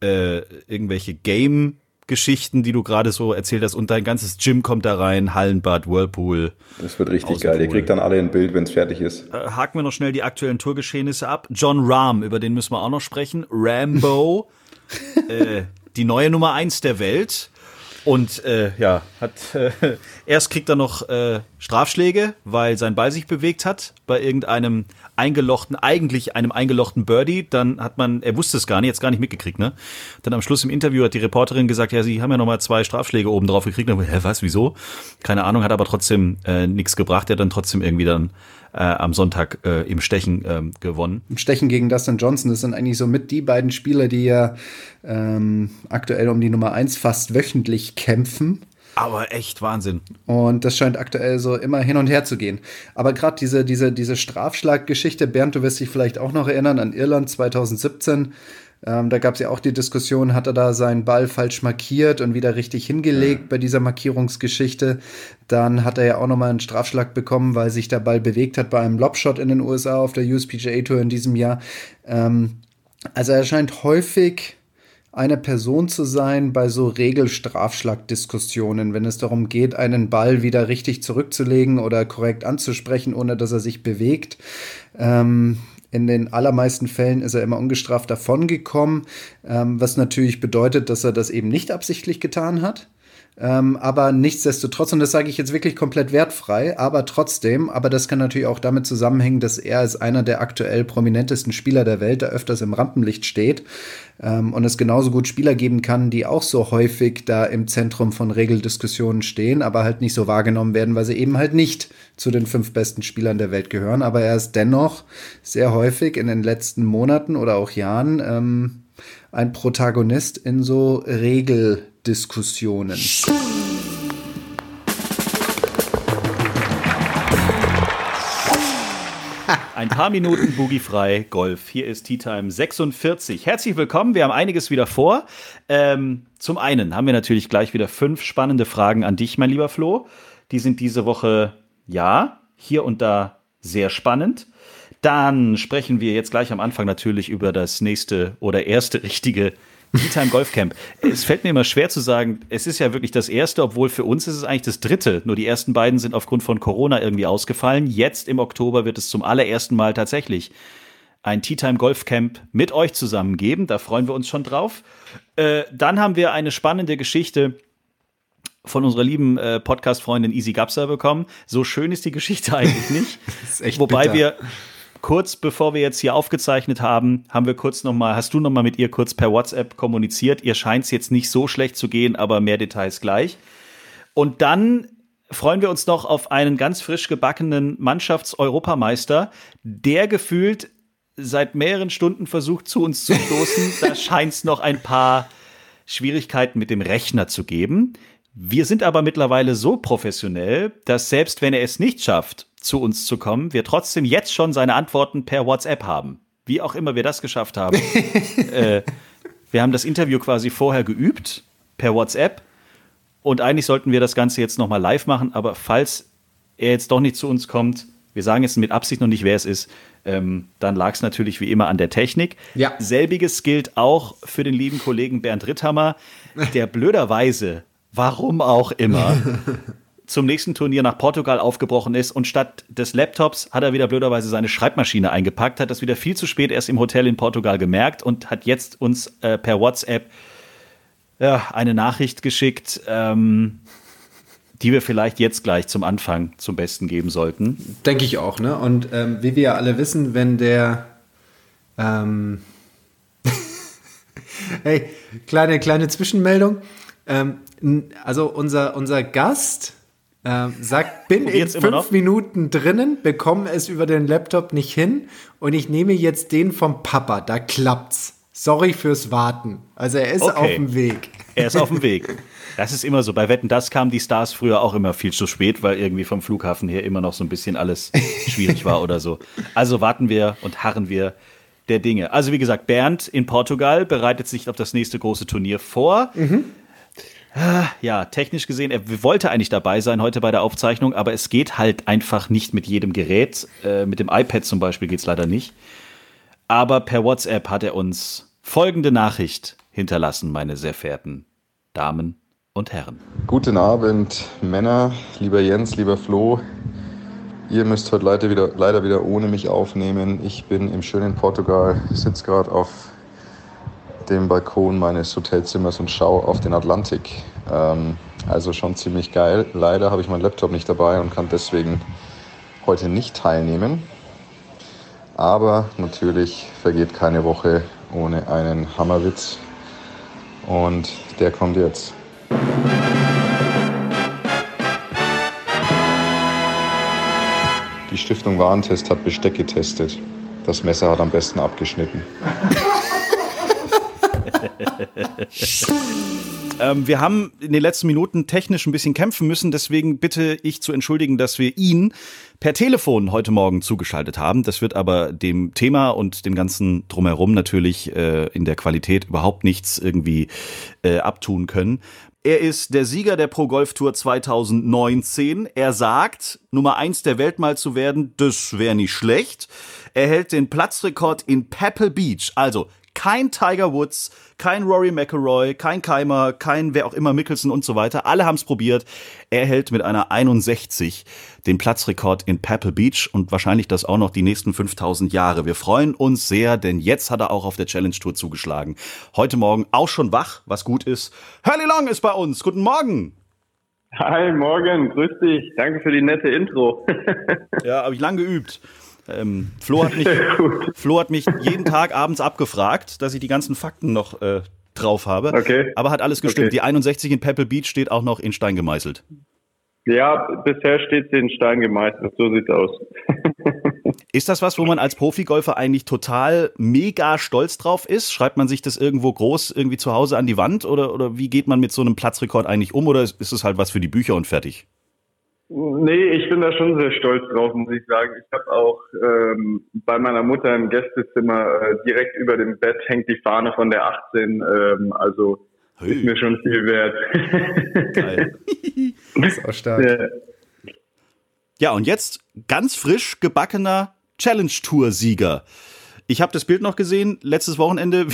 äh, irgendwelche Game- Geschichten, die du gerade so erzählt hast und dein ganzes Gym kommt da rein, Hallenbad, Whirlpool. Das wird richtig geil. Ihr kriegt dann alle ein Bild, wenn es fertig ist. Äh, haken wir noch schnell die aktuellen Tourgeschehnisse ab. John Rahm, über den müssen wir auch noch sprechen. Rambo, äh, die neue Nummer eins der Welt. Und äh, ja, hat äh, erst kriegt er noch äh, Strafschläge, weil sein Ball sich bewegt hat bei irgendeinem eingelochten, eigentlich einem eingelochten Birdie. Dann hat man, er wusste es gar nicht, jetzt gar nicht mitgekriegt, ne? Dann am Schluss im Interview hat die Reporterin gesagt, ja, sie haben ja noch mal zwei Strafschläge oben drauf gekriegt. Und, hä, was, wieso? Keine Ahnung, hat aber trotzdem äh, nichts gebracht. Er hat dann trotzdem irgendwie dann äh, am Sonntag äh, im Stechen ähm, gewonnen. Im Stechen gegen Dustin Johnson, das sind eigentlich so mit die beiden Spieler, die ja ähm, aktuell um die Nummer eins fast wöchentlich kämpfen. Aber echt Wahnsinn. Und das scheint aktuell so immer hin und her zu gehen. Aber gerade diese, diese, diese Strafschlaggeschichte, Bernd, du wirst dich vielleicht auch noch erinnern an Irland 2017. Ähm, da gab es ja auch die Diskussion, hat er da seinen Ball falsch markiert und wieder richtig hingelegt ja. bei dieser Markierungsgeschichte. Dann hat er ja auch nochmal einen Strafschlag bekommen, weil sich der Ball bewegt hat bei einem Lobshot in den USA auf der USPGA Tour in diesem Jahr. Ähm, also er scheint häufig eine Person zu sein bei so Regelstrafschlagdiskussionen, wenn es darum geht, einen Ball wieder richtig zurückzulegen oder korrekt anzusprechen, ohne dass er sich bewegt. Ähm, in den allermeisten Fällen ist er immer ungestraft davongekommen, ähm, was natürlich bedeutet, dass er das eben nicht absichtlich getan hat. Ähm, aber nichtsdestotrotz, und das sage ich jetzt wirklich komplett wertfrei, aber trotzdem, aber das kann natürlich auch damit zusammenhängen, dass er als einer der aktuell prominentesten Spieler der Welt, der öfters im Rampenlicht steht, ähm, und es genauso gut Spieler geben kann, die auch so häufig da im Zentrum von Regeldiskussionen stehen, aber halt nicht so wahrgenommen werden, weil sie eben halt nicht zu den fünf besten Spielern der Welt gehören. Aber er ist dennoch sehr häufig in den letzten Monaten oder auch Jahren ähm, ein Protagonist in so Regeldiskussionen. Ein paar Minuten boogiefrei Golf. Hier ist Tea Time 46. Herzlich willkommen. Wir haben einiges wieder vor. Ähm, zum einen haben wir natürlich gleich wieder fünf spannende Fragen an dich, mein lieber Flo. Die sind diese Woche, ja, hier und da sehr spannend. Dann sprechen wir jetzt gleich am Anfang natürlich über das nächste oder erste richtige Tea-Time Golf Camp. Es fällt mir immer schwer zu sagen, es ist ja wirklich das erste, obwohl für uns ist es eigentlich das dritte. Nur die ersten beiden sind aufgrund von Corona irgendwie ausgefallen. Jetzt im Oktober wird es zum allerersten Mal tatsächlich ein Tea Time Golf Camp mit euch zusammen geben. Da freuen wir uns schon drauf. Äh, dann haben wir eine spannende Geschichte von unserer lieben äh, Podcast-Freundin Easy Gapser bekommen. So schön ist die Geschichte eigentlich nicht. das ist echt Wobei bitter. wir kurz bevor wir jetzt hier aufgezeichnet haben, haben wir kurz noch mal, hast du noch mal mit ihr kurz per WhatsApp kommuniziert. Ihr scheint es jetzt nicht so schlecht zu gehen, aber mehr Details gleich. Und dann freuen wir uns noch auf einen ganz frisch gebackenen Mannschafts-Europameister, der gefühlt seit mehreren Stunden versucht, zu uns zu stoßen. da scheint es noch ein paar Schwierigkeiten mit dem Rechner zu geben. Wir sind aber mittlerweile so professionell, dass selbst wenn er es nicht schafft, zu uns zu kommen, wir trotzdem jetzt schon seine Antworten per WhatsApp haben. Wie auch immer wir das geschafft haben. äh, wir haben das Interview quasi vorher geübt, per WhatsApp. Und eigentlich sollten wir das Ganze jetzt nochmal live machen, aber falls er jetzt doch nicht zu uns kommt, wir sagen jetzt mit Absicht noch nicht, wer es ist, ähm, dann lag es natürlich wie immer an der Technik. Ja. Selbiges gilt auch für den lieben Kollegen Bernd Ritthammer, der blöderweise, warum auch immer, zum nächsten Turnier nach Portugal aufgebrochen ist und statt des Laptops hat er wieder blöderweise seine Schreibmaschine eingepackt, hat das wieder viel zu spät erst im Hotel in Portugal gemerkt und hat jetzt uns äh, per WhatsApp ja, eine Nachricht geschickt, ähm, die wir vielleicht jetzt gleich zum Anfang zum Besten geben sollten. Denke ich auch, ne? Und ähm, wie wir ja alle wissen, wenn der ähm, hey, kleine, kleine Zwischenmeldung. Ähm, also unser, unser Gast ähm, sagt, bin in fünf Minuten drinnen, bekomme es über den Laptop nicht hin und ich nehme jetzt den vom Papa. Da klappt's. Sorry fürs Warten. Also er ist Okay. auf dem Weg. Er ist auf dem Weg. Das ist immer so. Bei Wetten, das kamen die Stars früher auch immer viel zu spät, weil irgendwie vom Flughafen her immer noch so ein bisschen alles schwierig war oder so. Also warten wir und harren wir der Dinge. Also wie gesagt, Bernd in Portugal bereitet sich auf das nächste große Turnier vor. Ah, Ja, technisch gesehen, er wollte eigentlich dabei sein heute bei der Aufzeichnung, aber es geht halt einfach nicht mit jedem Gerät. Äh, mit dem iPad zum Beispiel geht es leider nicht. Aber per WhatsApp hat er uns folgende Nachricht hinterlassen, meine sehr verehrten Damen und Herren. Guten Abend, Männer, lieber Jens, lieber Flo. Ihr müsst heute leider wieder, leider wieder ohne mich aufnehmen. Ich bin im schönen Portugal, sitze gerade auf dem Balkon meines Hotelzimmers und schaue auf den Atlantik. Ähm, also schon ziemlich geil. Leider habe ich meinen Laptop nicht dabei und kann deswegen heute nicht teilnehmen. Aber natürlich vergeht keine Woche ohne einen Hammerwitz. Und der kommt jetzt. Die Stiftung Warentest hat Besteck getestet. Das Messer hat am besten abgeschnitten. ähm, wir haben in den letzten Minuten technisch ein bisschen kämpfen müssen, deswegen bitte ich zu entschuldigen, dass wir ihn per Telefon heute Morgen zugeschaltet haben. Das wird aber dem Thema und dem ganzen drumherum natürlich äh, in der Qualität überhaupt nichts irgendwie äh, abtun können. Er ist der Sieger der Pro Golf Tour 2019. Er sagt, Nummer eins der Welt mal zu werden, das wäre nicht schlecht. Er hält den Platzrekord in Pebble Beach, also kein Tiger Woods, kein Rory McIlroy, kein Keimer, kein wer auch immer Mickelson und so weiter. Alle haben es probiert. Er hält mit einer 61 den Platzrekord in Pebble Beach und wahrscheinlich das auch noch die nächsten 5000 Jahre. Wir freuen uns sehr, denn jetzt hat er auch auf der Challenge Tour zugeschlagen. Heute Morgen auch schon wach, was gut ist. Hurley Long ist bei uns. Guten Morgen. Hi, morgen, grüß dich. Danke für die nette Intro. Ja, habe ich lang geübt. Ähm, Flo, hat mich, Flo hat mich jeden Tag abends abgefragt, dass ich die ganzen Fakten noch äh, drauf habe. Okay. Aber hat alles gestimmt. Okay. Die 61 in Pebble Beach steht auch noch in Stein gemeißelt. Ja, bisher steht sie in Stein gemeißelt, so sieht's aus. Ist das was, wo man als Profigolfer eigentlich total mega stolz drauf ist? Schreibt man sich das irgendwo groß irgendwie zu Hause an die Wand oder, oder wie geht man mit so einem Platzrekord eigentlich um oder ist ist es halt was für die Bücher und fertig? Nee, ich bin da schon sehr stolz drauf, muss ich sagen. Ich habe auch ähm, bei meiner Mutter im Gästezimmer äh, direkt über dem Bett hängt die Fahne von der 18. Ähm, also ist mir schon viel wert. Geil. Ist auch stark. Ja. Ja, und jetzt ganz frisch gebackener Challenge Tour Sieger. Ich habe das Bild noch gesehen, letztes Wochenende.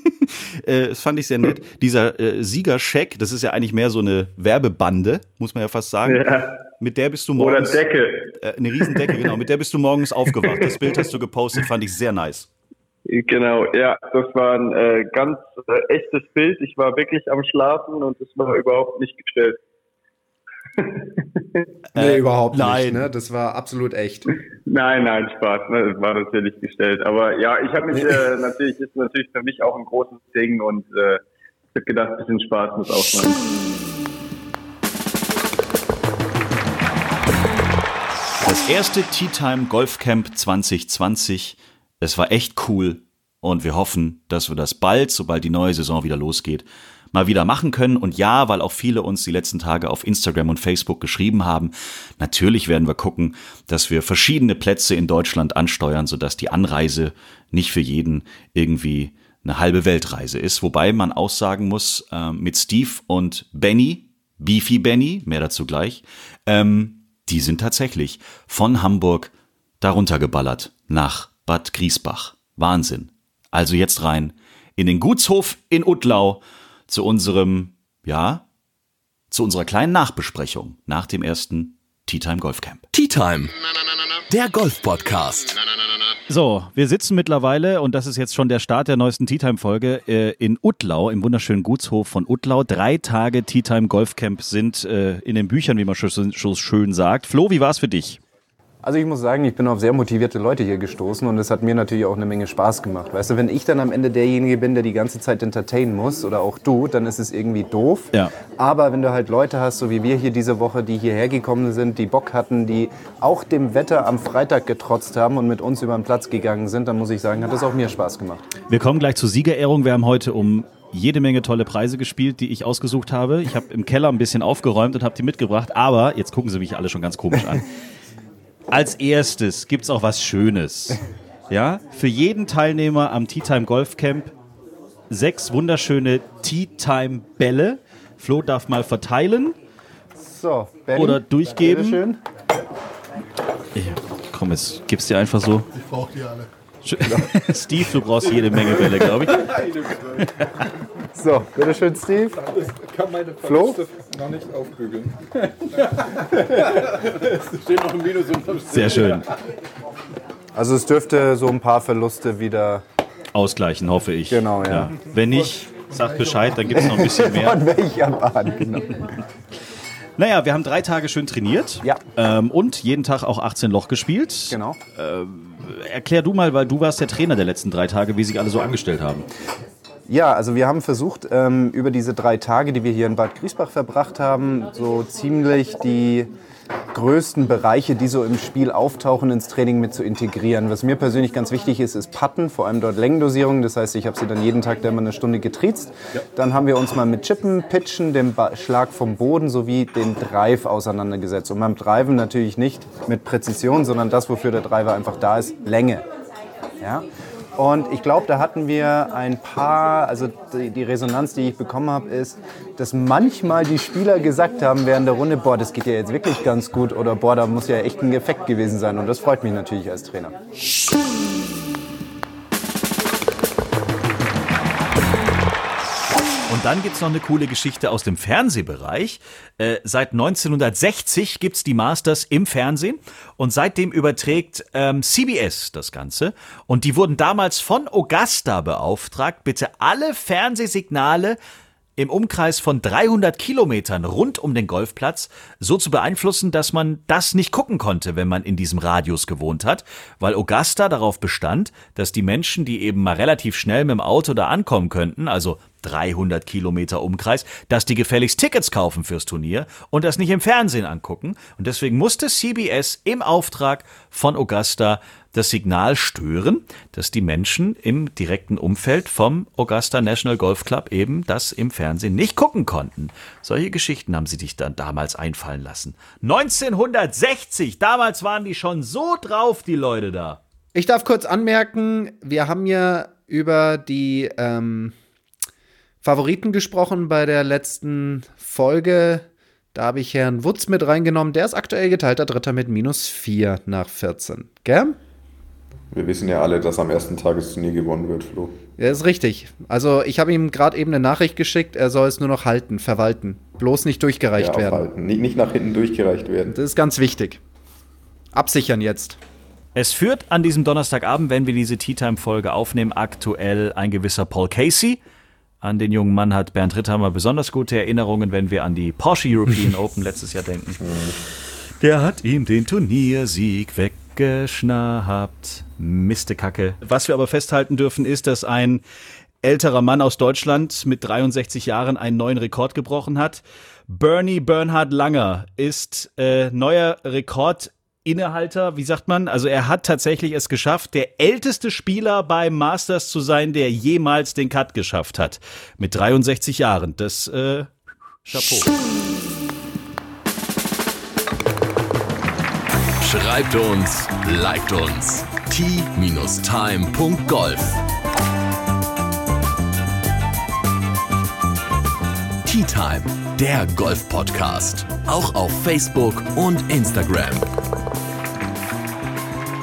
äh, das fand ich sehr nett. Dieser äh, Siegerscheck, das ist ja eigentlich mehr so eine Werbebande, muss man ja fast sagen. Ja. Mit der bist du morgens. Oder Decke. Äh, eine Riesendecke, genau. Mit der bist du morgens aufgewacht. Das Bild hast du gepostet, fand ich sehr nice. Genau, ja, das war ein äh, ganz äh, echtes Bild. Ich war wirklich am Schlafen und es war überhaupt nicht gestellt. nee, überhaupt nein. nicht. Ne? Das war absolut echt. Nein, nein, Spaß. Ne? Das war natürlich gestellt. Aber ja, ich habe mich äh, natürlich, ist natürlich für mich auch ein großes Ding und äh, ich habe gedacht, ein bisschen Spaß muss auch sein. Das erste Tea Time Golf Camp 2020 es war echt cool und wir hoffen, dass wir das bald, sobald die neue Saison wieder losgeht, mal wieder machen können. Und ja, weil auch viele uns die letzten Tage auf Instagram und Facebook geschrieben haben, natürlich werden wir gucken, dass wir verschiedene Plätze in Deutschland ansteuern, sodass die Anreise nicht für jeden irgendwie eine halbe Weltreise ist. Wobei man auch sagen muss, äh, mit Steve und Benny, Beefy Benny, mehr dazu gleich, ähm, die sind tatsächlich von Hamburg darunter geballert nach Bad Griesbach. Wahnsinn. Also jetzt rein in den Gutshof in Utlau zu unserem, ja, zu unserer kleinen Nachbesprechung nach dem ersten Tea Time Golf Camp. Tea Time, der Golf Podcast. So, wir sitzen mittlerweile, und das ist jetzt schon der Start der neuesten Tea Time Folge, äh, in Utlau, im wunderschönen Gutshof von Utlau. Drei Tage Tea Time Golf Camp sind äh, in den Büchern, wie man schon schön sagt. Flo, wie war es für dich? Also ich muss sagen, ich bin auf sehr motivierte Leute hier gestoßen und es hat mir natürlich auch eine Menge Spaß gemacht. Weißt du, wenn ich dann am Ende derjenige bin, der die ganze Zeit entertainen muss oder auch du, dann ist es irgendwie doof. Ja. Aber wenn du halt Leute hast, so wie wir hier diese Woche, die hierher gekommen sind, die Bock hatten, die auch dem Wetter am Freitag getrotzt haben und mit uns über den Platz gegangen sind, dann muss ich sagen, hat das auch mir Spaß gemacht. Wir kommen gleich zur Siegerehrung. Wir haben heute um jede Menge tolle Preise gespielt, die ich ausgesucht habe. Ich habe im Keller ein bisschen aufgeräumt und habe die mitgebracht. Aber jetzt gucken Sie mich alle schon ganz komisch an. Als erstes gibt es auch was Schönes. Ja, für jeden Teilnehmer am Tea Time Golf Camp sechs wunderschöne Tea Time Bälle. Flo darf mal verteilen. So, Benny, oder durchgeben. Schön. Ich, komm, jetzt gib's dir einfach so. Ich brauche die alle. Steve, du brauchst jede Menge Bälle, glaube ich. So, bitteschön, Steve. Ich kann meine Flo? noch nicht aufbügeln. es steht noch ein Minus unterm Sehr schön. Also es dürfte so ein paar Verluste wieder ausgleichen, hoffe ich. Genau, ja. ja. Wenn nicht, sagt Bescheid, dann gibt es noch ein bisschen mehr. Von welcher Bahn, genau. Naja, wir haben drei Tage schön trainiert. Ja. Ähm, und jeden Tag auch 18 Loch gespielt. Genau. Ähm, erklär du mal, weil du warst der Trainer der letzten drei Tage, wie sich alle so angestellt haben. Ja, also wir haben versucht, ähm, über diese drei Tage, die wir hier in Bad Griesbach verbracht haben, so ziemlich die größten Bereiche, die so im Spiel auftauchen, ins Training mit zu integrieren. Was mir persönlich ganz wichtig ist, ist Putten, vor allem dort Längendosierung. Das heißt, ich habe sie dann jeden Tag immer eine Stunde getriezt. Ja. Dann haben wir uns mal mit Chippen, Pitchen, dem Schlag vom Boden sowie den Drive auseinandergesetzt. Und beim Driven natürlich nicht mit Präzision, sondern das, wofür der Driver einfach da ist, Länge. Ja? Und ich glaube, da hatten wir ein paar, also die, die Resonanz, die ich bekommen habe, ist, dass manchmal die Spieler gesagt haben während der Runde, boah, das geht ja jetzt wirklich ganz gut oder boah, da muss ja echt ein Effekt gewesen sein. Und das freut mich natürlich als Trainer. Und dann gibt es noch eine coole Geschichte aus dem Fernsehbereich. Äh, seit 1960 gibt es die Masters im Fernsehen und seitdem überträgt ähm, CBS das Ganze. Und die wurden damals von Augusta beauftragt, bitte alle Fernsehsignale im Umkreis von 300 Kilometern rund um den Golfplatz so zu beeinflussen, dass man das nicht gucken konnte, wenn man in diesem Radius gewohnt hat, weil Augusta darauf bestand, dass die Menschen, die eben mal relativ schnell mit dem Auto da ankommen könnten, also 300 Kilometer Umkreis, dass die gefälligst Tickets kaufen fürs Turnier und das nicht im Fernsehen angucken. Und deswegen musste CBS im Auftrag von Augusta das Signal stören, dass die Menschen im direkten Umfeld vom Augusta National Golf Club eben das im Fernsehen nicht gucken konnten. Solche Geschichten haben sie sich dann damals einfallen lassen. 1960, damals waren die schon so drauf, die Leute da. Ich darf kurz anmerken, wir haben ja über die ähm, Favoriten gesprochen bei der letzten Folge. Da habe ich Herrn Wutz mit reingenommen. Der ist aktuell geteilter Dritter mit minus 4 nach 14. Gell? Wir wissen ja alle, dass am ersten Tag das Turnier gewonnen wird, Flo. Ja, ist richtig. Also ich habe ihm gerade eben eine Nachricht geschickt, er soll es nur noch halten, verwalten. Bloß nicht durchgereicht ja, werden. Halten. Nicht, nicht nach hinten durchgereicht werden. Das ist ganz wichtig. Absichern jetzt. Es führt an diesem Donnerstagabend, wenn wir diese Tea Time Folge aufnehmen, aktuell ein gewisser Paul Casey. An den jungen Mann hat Bernd Ritthammer besonders gute Erinnerungen, wenn wir an die Porsche European Open letztes Jahr denken. Der hat ihm den Turniersieg weggeschnappt. Miste Kacke. Was wir aber festhalten dürfen, ist, dass ein älterer Mann aus Deutschland mit 63 Jahren einen neuen Rekord gebrochen hat. Bernie Bernhard Langer ist äh, neuer Rekordinnehalter, wie sagt man? Also er hat tatsächlich es geschafft, der älteste Spieler beim Masters zu sein, der jemals den Cut geschafft hat. Mit 63 Jahren. Das äh, Chapeau. Schreibt uns, liked uns. t-time.golf Tea Time, der Golf-Podcast. Auch auf Facebook und Instagram.